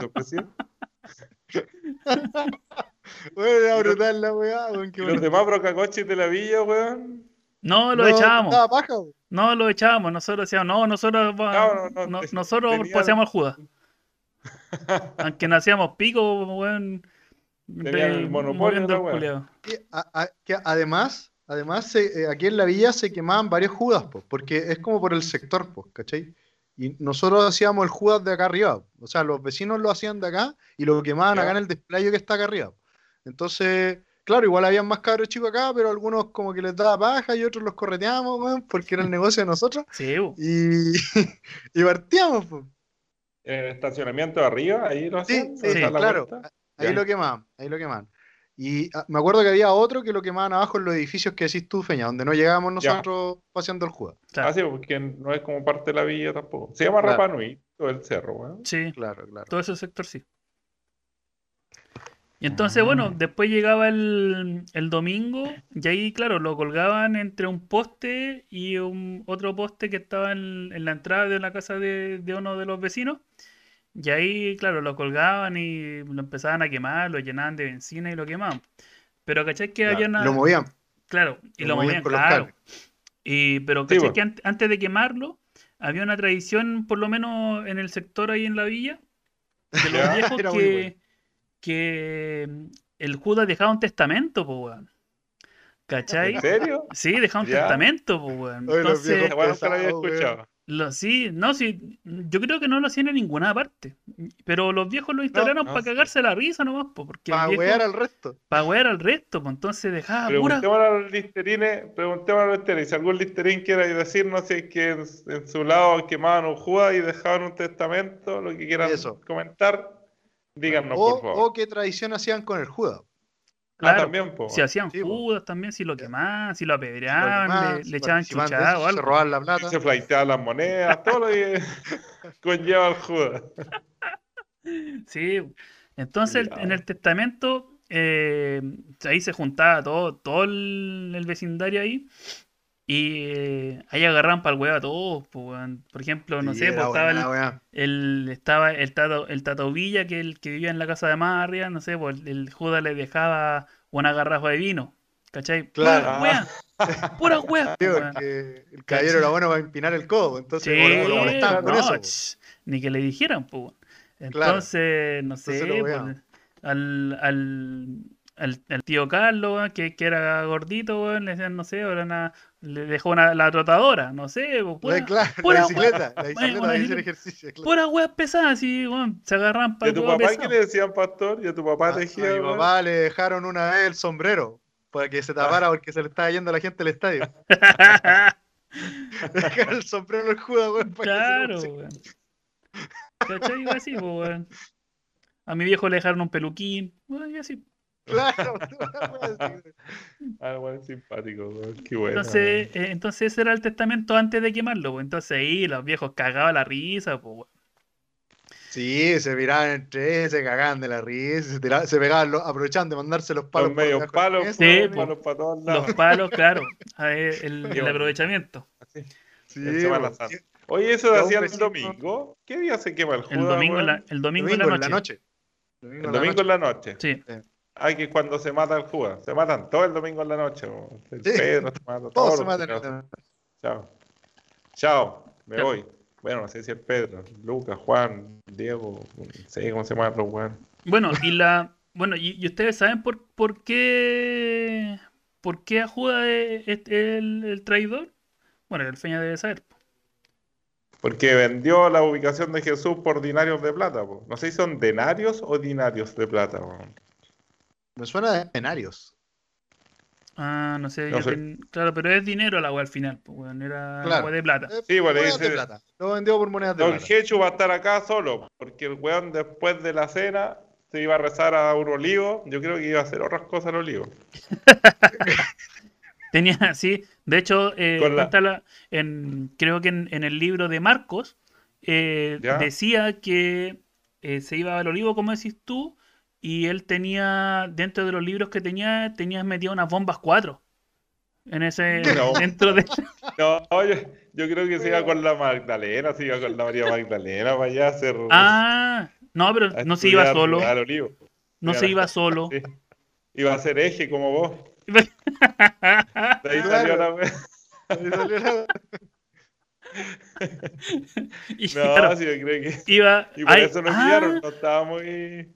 Weón, era brutal la weá, weón. Qué ¿Y los demás brocacoches de la villa, weón? No, lo No, echábamos. Paja. No, lo echábamos. Nosotros decíamos, no, nosotros, No, no, no, nosotros paseamos al Judas. Aunque no hacíamos pico, weón. El monopolio el weá. culiao. Y a- a- que además, además se- eh, aquí en la villa se quemaban varios judas, po, porque es como por el sector, pues, ¿cachai? Y nosotros hacíamos el judas de acá arriba. O sea, los vecinos lo hacían de acá y lo quemaban Ya. acá en el desplayo que está acá arriba. Entonces, claro, igual habían más cabros chicos acá, pero algunos como que les daba paja y otros los correteábamos, weón, porque era el negocio de nosotros. Sí. Y, y partíamos, pues. En el estacionamiento arriba, ahí lo Sí, hacían. sí, ¿Dónde está la claro. vuelta? Ahí Ya. lo quemaban, ahí lo quemaban. Y ah, me acuerdo que había otro que lo quemaban abajo en los edificios que decís tú, Feña, donde no llegábamos Ya. nosotros paseando el Judas. Claro. Ah, sí, porque no es como parte de la villa tampoco. Se llama Claro. Rapa Nui, todo el cerro, weón. Sí, Claro, claro. todo ese sector sí. Y entonces, bueno, después llegaba el, el domingo y ahí, claro, lo colgaban entre un poste y un otro poste que estaba en, en la entrada de la casa de, de uno de los vecinos. Y ahí, claro, lo colgaban y lo empezaban a quemar, lo llenaban de benzina y lo quemaban. Pero ¿cachai que Claro, había una... Lo movían. Claro, y Lo lo movían claro. Y, pero Sí, ¿cachai bueno. que an- antes de quemarlo, había una tradición, por lo menos en el sector ahí en la villa, de los viejos que. Que mm, el Judas dejaba un testamento, pues, weón. ¿Cachai? ¿En serio? Sí, dejaba un Ya. testamento, pues, weón. Oye, los Entonces, nunca la había escuchado. lo, sí, no, sí, yo creo que no lo hacían en ninguna parte. Pero los viejos lo instalaron no, para sí. cagarse la risa nomás, pues, porque el Para wear al resto. para wear al resto, pues entonces dejaba pura. Preguntémosle a los listerines, preguntémosle a los listerines, si algún listerín quiere decirnos si es que en, en su lado quemaban un judas y dejaban un testamento, lo que quieran Eso. comentar, díganos O, por favor. o qué tradición hacían con el Judas. Claro, también, po. Si hacían Sí, po. Judas también, si lo quemaban, si lo Si lo apedreaban, quemaban, le, si le echaban participaban de chuchada eso, o Se algo. robaban la plata. Se flaiteaban las monedas, todo lo que conlleva el Judas. Sí, entonces en el testamento eh, ahí se juntaba todo, todo el, el vecindario ahí y eh, ahí agarraban para el huevo a todos. po. Por ejemplo, no Sí, sé, era pues, estaba el, buena, weá. el- estaba el tato, el Tato Villa, que el que vivía en la casa de más arriba, no sé, pues el, el Judas le dejaba una garrafa de vino. ¿Cachai? Claro. Pura wea, pura wea, weón. porque el caballero era bueno para empinar el codo, entonces Sí, lo- molestaban no, eso. po. ch, ni que le dijeran, pues. Claro. Entonces, no sé, Entonces pues, al, al, al, al tío Carlos, que, que era gordito, weón, le decían, no sé, ahora una- le dejó una, la trotadora, no sé, pues, pura, La, claro, la pura bicicleta, la Bueno, bicicleta de hacer ejercicio. claro. pura weas pesadas, así, weón, se agarran ¿Y para a tu papá qué le decían, pastor? ¿Y a tu papá A, te a mi papá le dejaron una vez el sombrero para que se tapara porque se le estaba yendo a la gente al estadio. Le dejaron el sombrero al Judas, weón, para Claro, weón. ¿Cachai? Así, pues, weón. A mi viejo le dejaron un peluquín, weón, y así. Claro, así. Ah, bueno, simpático. Qué bueno. Entonces, eh, entonces ese era el testamento antes de quemarlo, pues. Entonces ahí los viejos cagaban la risa, pues. Sí, se miraban entre se cagaban de la risa, se, tiraban- se pegaban, los- aprovechaban de mandarse los palos. Los medios palos, mesa. Sí, weón, po. palos para todos lados. Los palos, claro. ver, El, el Qué bueno. aprovechamiento. Así, Sí. Santa. Oye, eso lo hacían el domingo. ¿Qué día se quema el Judas, El domingo, en la, el domingo, Domingo en la noche. Domingo El en la domingo noche. en la noche. Sí. Ay, que es cuando se mata el Judas. Se matan todo el domingo en la noche. El Sí. Pedro se mata. Todos todos se matan. Chao. Chao. Me Chao. voy. Bueno, no sé si el Pedro, Lucas, Juan, Diego, no sé cómo se llaman los weón. Bueno, y la. Bueno, y, y ustedes saben por, por qué. ¿Por qué a Judas es, es el, el traidor? Bueno, el Feña debe saber. po. Porque vendió la ubicación de Jesús por dinarios de plata. po. No sé si son denarios o dinarios de plata. weón. Me suena de escenarios. Ah, no sé, No yo sé. ten- claro, pero es dinero la weá al final, pues, era Claro. agua de plata. Sí, bueno, monedas de dice- plata. Lo vendió por monedas de Don plata. Hechu va a estar acá solo, porque el weón después de la cena se iba a rezar a un olivo. Yo creo que iba a hacer otras cosas al olivo. Tenía, sí, de hecho, eh, Con la- cuenta la- en, creo que en, en el libro de Marcos eh, decía que eh, se iba al olivo, como decís tú, y él tenía, dentro de los libros que tenía, tenía metido unas bombas 4. En ese, No. dentro de... No, oye, yo creo que se iba con la Magdalena, se iba con la María Magdalena para allá a hacer. Ah, no, pero a no se iba solo, olivo. no se iba solo. Sí. Iba a ser eje como vos. De ahí Claro. salió la wea. Ahí salió la- Y No, claro, sí, yo creo que. iba... Y por eso lo ah, pillaron, no estaba muy.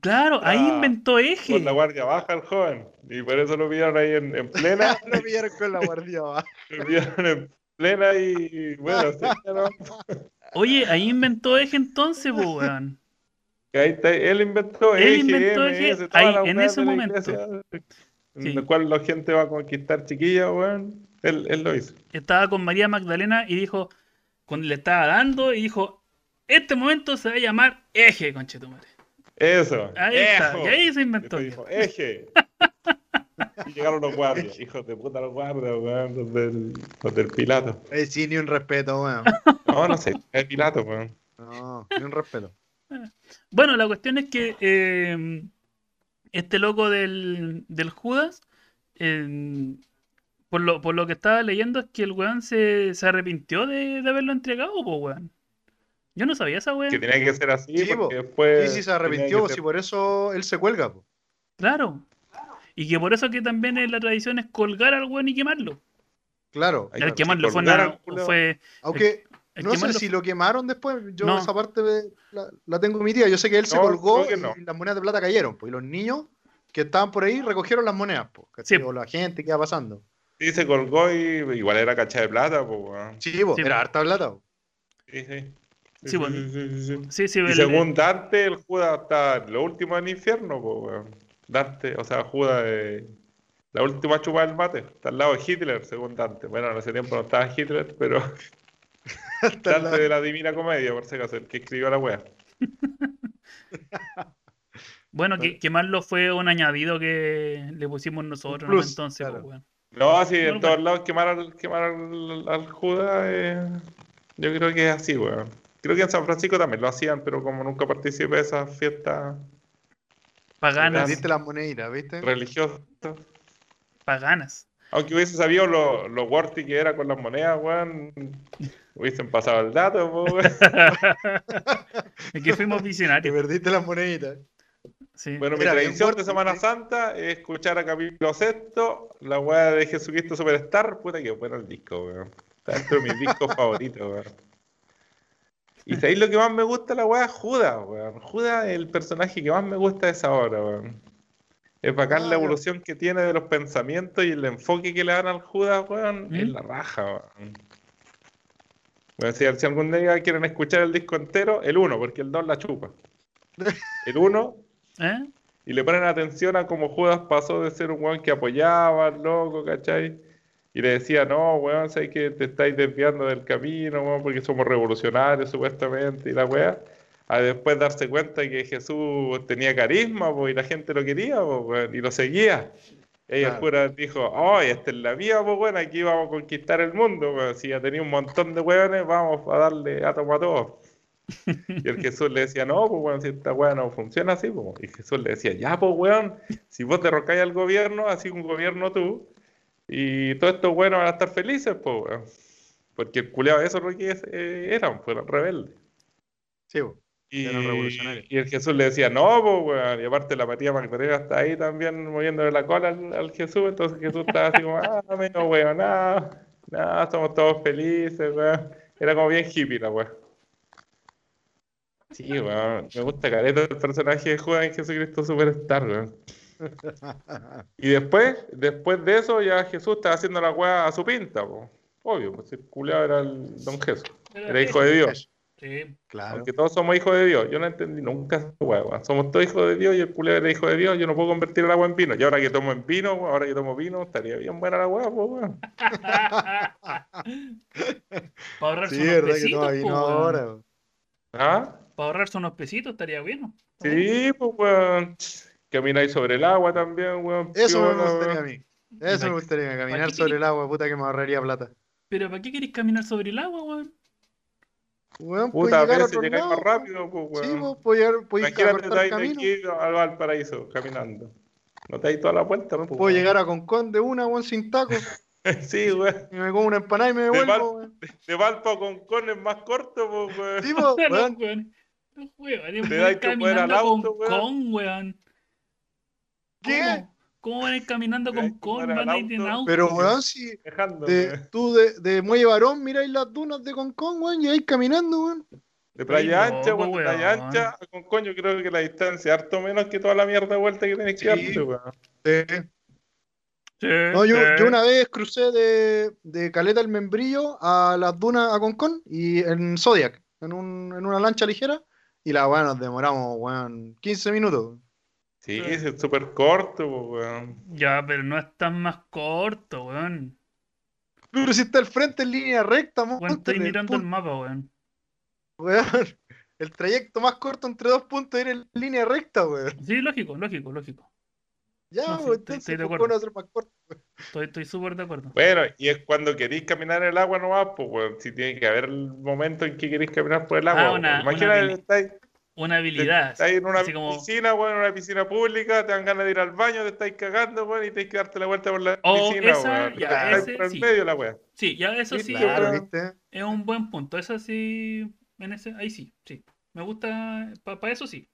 Claro, ahí Ah, inventó eje. Con la guardia baja el joven. Y por eso lo pillaron ahí en, en plena. Lo pillaron con la guardia abajo. lo pillaron en plena y. Bueno, sí, claro. Oye, ahí inventó eje entonces, weón. Ahí está, él inventó Él eje, inventó MS, eje ahí, en ese momento. iglesia, En Sí. el cual la gente va a conquistar chiquillas, weón. Él, él lo hizo. estaba con María Magdalena y dijo, cuando le estaba dando, y dijo, este momento se va a llamar eje, conchetumare. Eso. Ahí está, ¡Ejo! y ahí se inventó. Después dijo, eje. y llegaron los guardias, hijos de puta los guardias, weón, los del, los del Pilato. Eh, sí, ni un respeto, weón. No, no sé, es Pilato, weón. No, ni un respeto. Bueno, la cuestión es que eh, este loco del, del Judas, eh, por, lo, por lo que estaba leyendo, es que el weón se, se arrepintió de, de haberlo entregado, pues, weón. Yo no sabía esa weón. Que tenía que ser así, Sí, porque po. después. Sí, sí, se arrepintió, si ser- por eso él se cuelga, po. Claro. Y que por eso que también es la tradición es colgar al weón y quemarlo. Claro. El que quemarlo fue, una- Aunque el no sé si lo quemaron después, yo No. esa parte de- la, la tengo mi tía. Yo sé que él se colgó no. y las monedas de plata cayeron, pues, y los niños que estaban por ahí recogieron las monedas, pues. Sí. o la gente que iba pasando. Sí, se colgó y igual era cacha de plata, pues. Sí, po, Sí, era po. harta plata. po. Sí, sí. Sí, bueno. sí, sí, sí, sí. Sí, sí, Y el- según Dante, el Judas está lo último en el infierno, pues, weón. Dante, o sea, Judas es la última chupa del mate. Está al lado de Hitler, según Dante. Bueno, en ese tiempo no estaba Hitler, pero Dante la- de la Divina Comedia, por si acaso, el que escribió la wea. Bueno, que quemarlo fue un añadido que le pusimos nosotros, ¿no? plus, Entonces, claro. pues, weón. No, sí, Bueno, en todos lados quemar al, quemar al, al Judas, eh, yo creo que es así, weón. Creo que en San Francisco también lo hacían, pero como nunca participé de esas fiestas Paganas, Perdiste las moneditas, ¿viste? religiosas, paganas. aunque hubiese sabido lo, lo worthy que era con las monedas, weón, hubiesen pasado el dato, weón. Es que fuimos Te visionarios. perdiste las moneditas. Sí. Bueno, mi Mira, tradición de Semana ¿sí? Santa es escuchar a Capítulo Sexto, la weá de Jesucristo Superstar, puta que bueno el disco, weón. Está dentro de mis discos favoritos, weón. Y sabéis lo que más me gusta la weá, Judas, weón. Judas es el personaje que más me gusta de esa obra, weón. Es bacán Ah, la ya. evolución que tiene de los pensamientos y el enfoque que le dan al Judas, weón, es ¿Mm? la raja, weón. Bueno, si, si algún día quieren escuchar el disco entero, el 1, porque el 2 la chupa. El 1 ¿Eh? y le ponen atención a cómo Judas pasó de ser un weón que apoyaba al loco, ¿cachai? Y le decía, no, weón, sé que te estáis desviando del camino, weón, porque somos revolucionarios supuestamente, y la weá. A después darse cuenta que Jesús tenía carisma, po, y la gente lo quería, po, weón, y lo seguía. Y el cura dijo, oh, esta es la vía, pues weón, aquí vamos a conquistar el mundo, weón. Si ya tenía un montón de weones, vamos a darle átomo a todos. Y el Jesús le decía, no, pues weón, si esta weá no funciona así, pues. Y Jesús le decía, ya, pues weón, si vos derrocáis al gobierno, así un gobierno tú, y todos estos weones van a estar felices, pues weón. Porque el culeado eso es lo que es- eh, eran, fueron rebeldes. Sí, po. Y, Eran revolucionarios. y el Jesús le decía, no, pues weón, y aparte la María Magdalena está ahí también moviéndole la cola al, al Jesús, entonces Jesús estaba así como, ah, medio weón, nada, nada, somos todos felices, weón. Era como bien hippie la weón. Sí, weón, me gusta careta el personaje de Judas en Jesucristo Superstar, weón. Y después, después de eso, ya Jesús estaba haciendo la weá a su pinta, po. Obvio, pues el culiao era el don Jesús, era hijo de Dios. Sí. Claro. Aunque todos somos hijos de Dios. Yo no entendí nunca esa weá, weón. Somos todos hijos de Dios y el culero era hijo de Dios. Yo no puedo convertir el agua en vino. Y ahora que tomo en vino, ahora que tomo vino, estaría bien buena la weá, pues, weón. Para ahorrarse Sí, unos verdad que pesitos, po, ahora. ¿Ah? Para ahorrarse unos pesitos estaría bueno. Sí, pues, weón. Camináis sobre el agua también, weón. Eso me gustaría a weón. mí. Eso me gustaría, caminar sobre el agua, puta que me ahorraría plata. Pero ¿para qué queréis caminar sobre el agua, weón? Weón, puedes Puta, a llegar a veces llegáis más rápido, pues, Sí, weón. vos llegar, de camino. aquí al Valparaíso, caminando. No te dais toda la vuelta, ¿no? pues, Puedo weón? llegar a Concón de una, weón, sin taco. Sí, weón. Y me como una empanada y me Val- devuelvo, weón. De Valpo a Concón es más corto, pues, weón. Sí, weón. weones, Te dais que poder al caminando auto, con weón. ¿Qué? ¿Cómo? ¿Cómo van a ir caminando con que con? poder al Van a ir en auto. auto. Pero, weón, si Dejando, de, tú de, de Muelle Varón miráis las dunas de Concón, weón, y ahí caminando, weón. De Playa Ay, Ancha, weón, de Playa weón. Ancha a Concón, yo creo que la distancia es harto menos que toda la mierda de vuelta que tenés que Sí. darte, weón. Sí. Sí, No, yo, sí. yo una vez crucé de, de Caleta el Membrillo a las dunas a Concón y en Zodiac, en, un, en una lancha ligera, y la weón nos demoramos, weón, 15 minutos. Sí, es súper corto, pues, weón. Ya, pero no es tan más corto, weón. Pero si está al frente en línea recta, Weón, monstruo, estoy mirando el mapa, weón. weón, el trayecto más corto entre dos puntos era en línea recta, weón. Sí, lógico, lógico, lógico. Ya, No, weón, estoy- estoy de ¿por qué acuerdo. no hacer más corto? Estoy estoy súper de acuerdo. Bueno, y es cuando queréis caminar en el agua nomás, pues, weón. Si tiene que haber el momento en que queréis caminar por el agua. Ah, weón. una- Imagínate una Una habilidad. estáis en una así como- piscina, weón, en una piscina pública, te dan ganas de ir al baño, te estáis cagando, weón, y tenés que darte la vuelta por la Oh, piscina, esa, weón. ya, ese por el sí. medio la weá. Sí, ya eso sí Claro, Claro, es, ¿viste? es un buen punto. Eso sí, en ese, ahí sí, sí. Me gusta, para eso sí.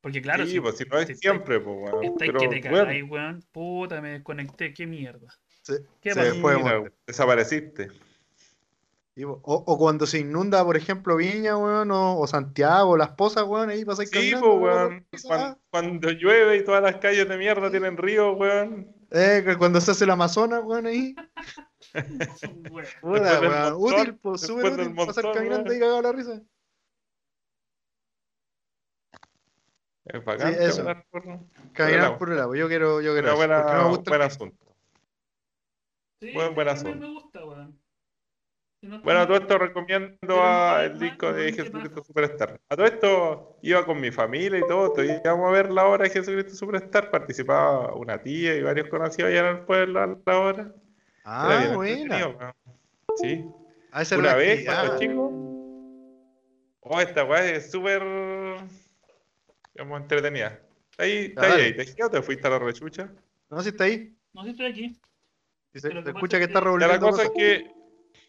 Porque claro, sí, si pues si no es si estáis- siempre, pues, weón. estáis Pero, que te weón, cagáis, weón. Puta, me desconecté, qué mierda. Se- ¿Qué fue, mira, weón. desapareciste. Po. o, o cuando se inunda, por ejemplo, Viña, weón, o, o Santiago, Las Pozas, weón, ahí pasáis Sí, caminando. pues, weón, Cuando, cuando llueve y todas las calles de mierda tienen río, weón. Eh, cuando se hace el Amazonas, weón, ahí. Del weón, montón, útil, pues, súper útil pasar montón, caminando weón. y cagado la risa. Es bacán Sí, eso. caminar por, Caminar agua. por el agua, yo quiero, yo quiero buena, no me gusta buen asunto. Sí, Buen- buen asunto. me gusta, weón. Si no Bueno, a todo esto recomiendo a el disco de ¿qué Jesucristo? Superstar. A todo esto iba con mi familia y todo, todavía íbamos a ver la obra de Jesucristo Superstar, participaba una tía y varios conocidos allá en el pueblo a la obra. Era Ah, bien buena. Sí. Ah, esa Una vez, cuando chico, oh, esta weá es súper, digamos, entretenida. Ahí, está ahí, ¿te o te fuiste a la rechucha? No, si está ahí. No, sí estoy aquí. Si se, escucha que es está Ya, la revolviendo cosa es que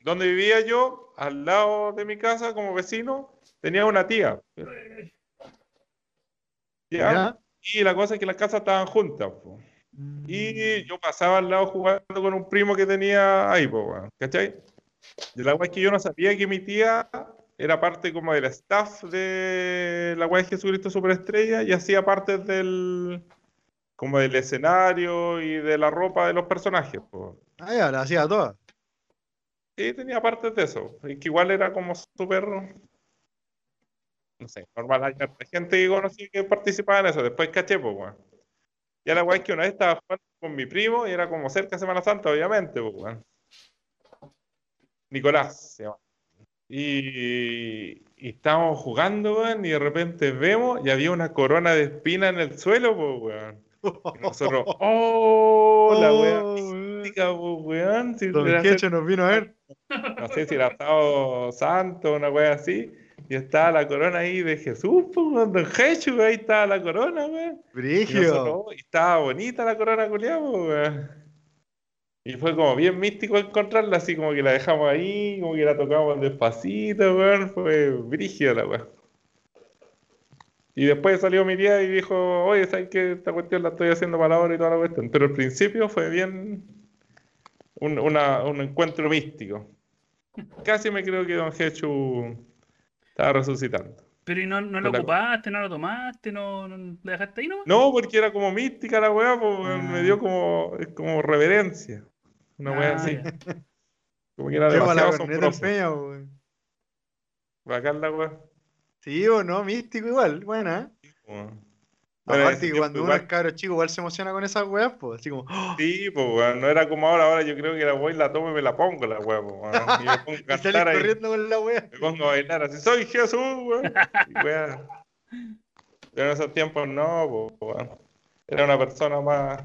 donde vivía yo, al lado de mi casa, como vecino, tenía una tía. Y la cosa es que las casas estaban juntas. po. Y yo pasaba al lado jugando con un primo que tenía ahí, po, ¿cachai? Y la weá es que yo no sabía que mi tía era parte como del staff de la weá de Jesucristo Superestrella y hacía parte del como del escenario y de la ropa de los personajes, po. Ah, ya, la hacía toda. Sí, tenía partes de eso. Y que igual era como súper, no sé, normal. Hay gente que conocí que participaba en eso. Después caché, pues, weón. Y la weá es que una vez estaba jugando con mi primo y era como cerca de Semana Santa, obviamente, pues, weón. Nicolás se llama. Y, y estábamos jugando, weón, y de repente vemos y había una corona de espina en el suelo, pues, weón. Y nosotros, ¡oh! La Oh, weón. mística, pues, weón. Si Don era Quecho nos vino a ver. No sé si era sábado santo, una wea así, y estaba la corona ahí de Jesús, pues, Don Jesús, ahí estaba la corona, weón. Y, Brigio. nosotros, oh, y estaba bonita la corona culiada, weón. Y fue como bien místico encontrarla, así como que la dejamos ahí, como que la tocamos despacito, weón. Fue brígida la weón. Y después salió mi tía y dijo, oye, ¿sabes qué? Esta cuestión la estoy haciendo para ahora y toda la cuestión. Pero al principio fue bien un, una- un encuentro místico. Casi me creo que Don Jechu estaba resucitando. Pero ¿y no, no lo ocupaste, no lo tomaste, no, no la dejaste ahí, no? No, porque era como mística la weá, pues weón, me Ah. dio como, como reverencia. Una weá Ah, así. ya. Como que era demasiado weón. Bacán la weá. Sí o no, místico igual, buena. ¿eh? Bueno, en Aparte que cuando uno es cabro chico igual se emociona con esas weas, pues así como, ¡oh! Sí, pues weón, no era como ahora, ahora yo creo que la voy la tomo y me la pongo la weá, pues, weón. Y me pongo a cantar ahí, corriendo con la wea. me pongo a bailar así, soy Jesús, weón. Y weá. Pero en esos tiempos no, pues weón. Era una persona más,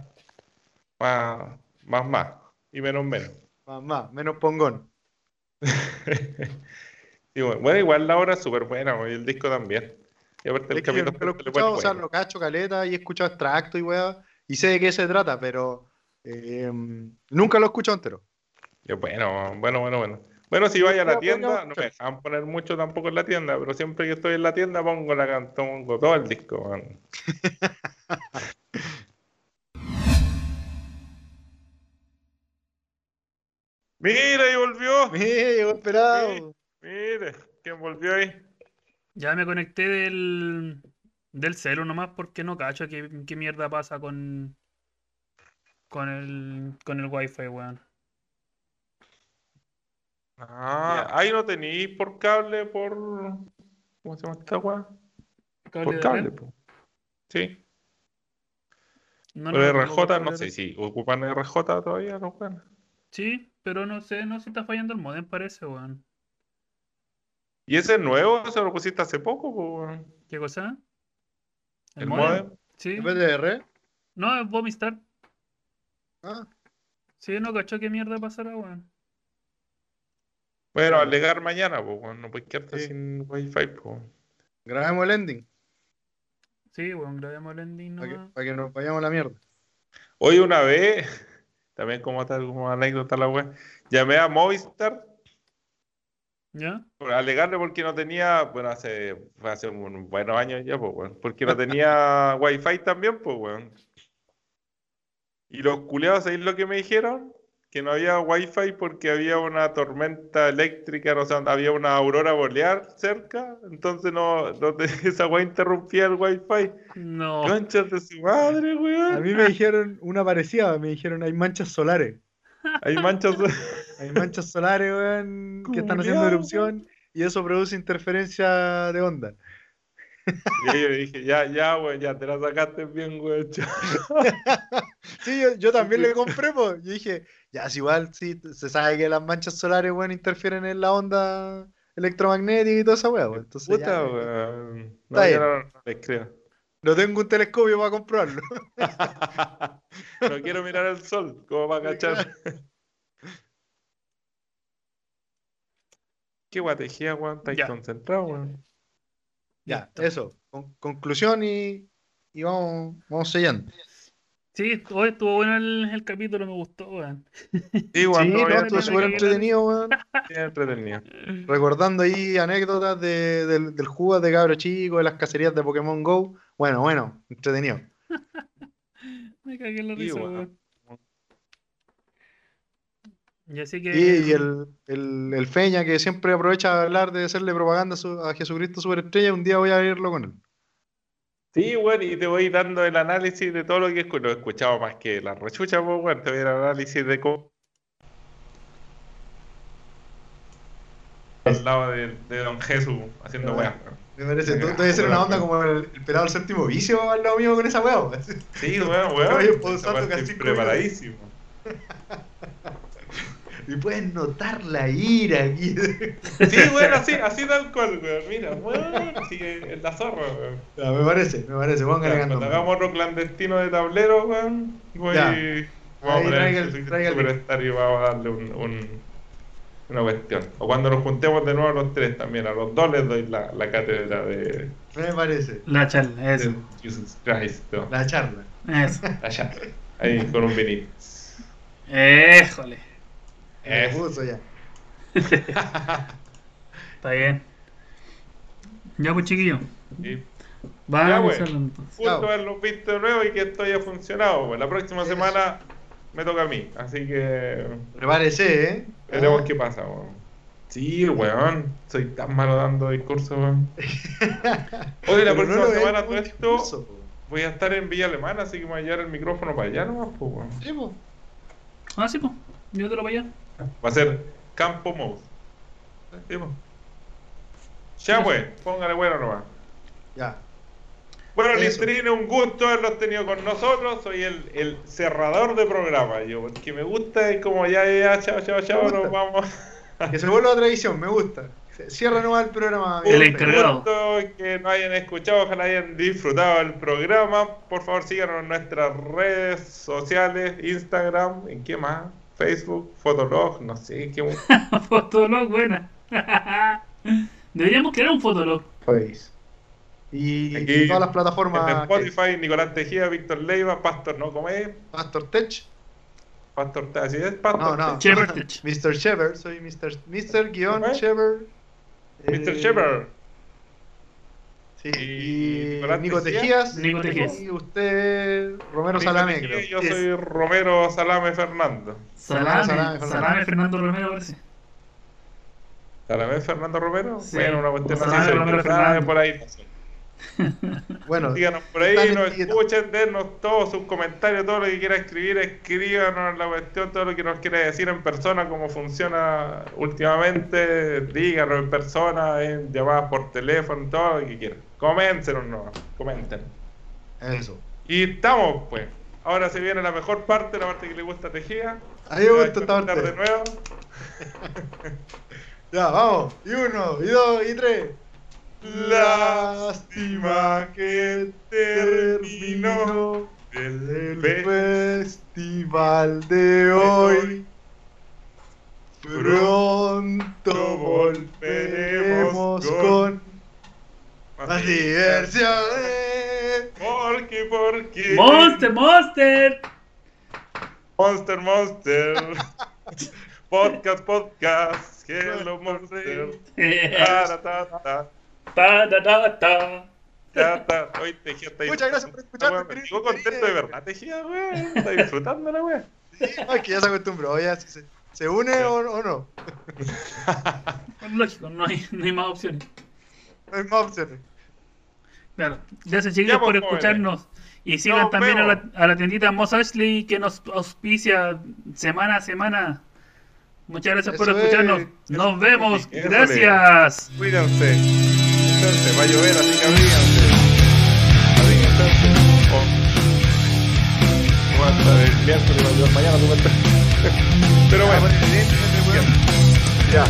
más, más más, y menos menos. Mamá, menos pongón. Sí, bueno, bueno, igual la obra es súper buena, weón, y el disco también. Y aparte el Es que yo capítulo nunca lo he escuchado, o sea, lo cacho caleta y he escuchado extracto y wea, y sé de qué se trata, pero eh, nunca lo he escuchado entero. Bueno, bueno, bueno, bueno. Bueno, si vaya a la tienda, no me dejan poner mucho tampoco en la tienda, pero siempre que estoy en la tienda pongo la can- pongo todo el disco, weón. Mira, ahí volvió. Mira, llegó esperado. Mire, ¿quién volvió ahí? Ya me conecté del, del celu nomás porque no cacho qué, qué mierda pasa con, con el, con el wifi, weón. Ah, ahí no tenéis por cable, por. ¿Cómo se llama esta weá? Cable Por de cable, red. po. Sí. No, Por no RJ, no sé red. si ocupan RJ todavía, no weón. Sí, pero no sé, no sé si está fallando el modem, parece, weón. ¿Y ese es nuevo? ¿Se lo pusiste hace poco, po, weón? ¿Qué cosa? ¿El modem? Sí. ¿En vez de R? No, es Vomistar. Ah, Sí, no cacho qué mierda pasará, weón. Bueno, alegar mañana, pues, weón, no puedes quedarte Sí. sin wifi, pues. grabemos el ending, Sí, weón, grabemos el ending para que, pa' que nos vayamos a la mierda. Hoy una vez, también como tal, como anécdota la web, llamé a Movistar ¿Ya? por alegarle porque no tenía, bueno, hace, hace un buenos años ya, pues, weón, porque no tenía wifi también, pues, weón. Y los culeados, ¿sabéis lo que me dijeron? Que no había wifi porque había una tormenta eléctrica, o sea, había una aurora boreal cerca, entonces no, no te- esa weá interrumpía el wifi. No. Conchas de su madre, weón. A mí me dijeron una parecida, me dijeron hay manchas solares. Hay manchas. Hay manchas solares, weón, que están haciendo erupción y eso produce interferencia de onda. Y yo dije, ya, ya, weón, ya te la sacaste bien, weón. Sí, yo, yo también le compré, pues. Yo dije, ya, es igual, sí, se sabe que las manchas solares, weón, interfieren en la onda electromagnética y toda esa weá, weón. Entonces, Puta, ya, weón. No, Está yo bien. no, no les creo. no tengo un telescopio para comprobarlo. no quiero mirar el sol, como para cachar. Qué guatejía, weón. Estáis Ya. concentrado, weón. Ya, Listo. eso. Con- conclusión y, y vamos, vamos sellando. Sí, hoy estuvo bueno el, el capítulo, me gustó, weón. Sí, weón, Sí, no, estuvo súper entretenido, weón. entretenido. Recordando ahí anécdotas de, del, del jugo de cabro chico, de las cacerías de Pokémon Go. Bueno, bueno, entretenido. Me cagué en la risa, weón. Y así que. Y, y el, el, el Feña que siempre aprovecha de hablar de hacerle propaganda a su- a Jesucristo Superestrella, un día voy a verlo con él. Sí, weón, y te voy dando el análisis de todo lo que escu- lo he escuchado más que la rechucha, pues, weón. Te voy a dar el análisis de cómo. Al lado de, de Don Jesús haciendo Ah. weas, weón. Me parece, Venga, debe ser una onda como el, el pelado del séptimo vicio al lado mío con esa weá. Sí, weón, weón. Weá preparadísimo. Y puedes notar la ira aquí. Sí, weón, así, así tal cual, weón. Mira, weón, así en la zorra, weón. Ya, me parece, me parece. Ya, cuando hagamos otro clandestino de tablero, weón, voy. Ya. Vamos a poner traiga el- el traiga el link. superstar y vamos a darle un, un- una cuestión. O cuando nos juntemos de nuevo los tres también, a los dos les doy la, la cátedra de, Me parece. La charla, eso. Jesus Christ. ¿no? La charla. Eso. Allá, ahí con un vinito. Éjole. Me Eso. puso ya. Está bien. Ya, pues, chiquillo. Y Vamos Ya, a hacerlo entonces. justo haberlos visto de nuevo y que esto haya funcionado. pues. La próxima Eso. semana me toca a mí, así que Prepárese, ¿eh? veremos Ah. qué pasa. weón. Sí, weón, soy tan malo dando discursos, weón. Oye, la no próxima ves semana todo esto discurso, voy a estar en Villa Alemana, así que me voy a llevar el micrófono para allá nomás, pues, weón. Sí, po. Ah, sí, pues. Yo te lo voy a Va a ser Campo Mode. Ya, pues, póngale bueno nomás. Ya. Bueno, Eso. Un gusto haberlos tenido con nosotros. Soy el, el cerrador de programa, yo, porque me gusta y como ya, ya, chao, chao, chao, nos vamos. Que se vuelva a tradición, me gusta. Cierra nomás el programa. El encargado. gusto que nos hayan escuchado, ojalá hayan disfrutado del programa. Por favor, síganos en nuestras redes sociales, Instagram, ¿en qué más? Facebook, Fotolog, no sé, qué Fotolog, buena. Deberíamos crear un fotolog. Pues. Y, Aquí, y todas las en plataformas. Spotify, Nicolás Tejía, Víctor Leiva, Pastor No Come, Pastor Tech. Pastor T, así es, Pastor No, no. Tech. Mr. Shepherd, soy Mr. Mr. guion ¿Ok? Shepherd. Mr. Eh, Shepherd. Sí. Y Y Nico Tejía. Tejías. Nico Tejías. Y usted, Romero Nico Salame. Yo Yes. soy Romero Salame Fernando. Salame, Salame, salame, Fernando. Fernando Romero, parece. ¿Salame Fernando Romero? Sí. Bueno, una cuestión Salame así. Fernando. por ahí. no sé. Bueno, Síganos por ahí, nos escuchen, dennos todos sus comentarios, todo lo que quiera escribir, escríbanos la cuestión, todo lo que nos quiera decir en persona, cómo funciona últimamente, díganos en persona, en llamadas por teléfono, todo lo que quieran. Coméntenos, no, comenten. eso. Y estamos, pues. Ahora se viene la mejor parte, la parte que le gusta a Tejía. A mí me gusta esta de nuevo. Ya, vamos. Y uno, y dos, y tres. Lástima que terminó el El fe- festival de hoy. Pronto volveremos con más diversión. Porque, porque. ¡Monster, Monster! Monster, Monster. podcast, podcast. Hello, Monster. Ta, ta, ta, ta, Ta, ta, ta, ta. ta, ta. Hoy Tejía está Muchas gracias por escucharme, querido sigo contento de verdad, Tejía, weón. Está disfrutando la weón. Ay, que ya se acostumbró, ya se, se une o, o no. Lógico, no hay, no hay más opciones. No hay más opciones. Claro. Gracias, Ya, pues, por jóvenes. escucharnos. Y sigan Nos también a la, a la tiendita Moss Ashley que nos auspicia semana a semana. Muchas gracias por es. escucharnos. Nos vemos. Eso es. Gracias. Cuídense entonces, va a llover, así que abríganse. Abríganse entonces. O, o hasta el miércoles va a llover mañana, tú me ves. Pero bueno. Ya.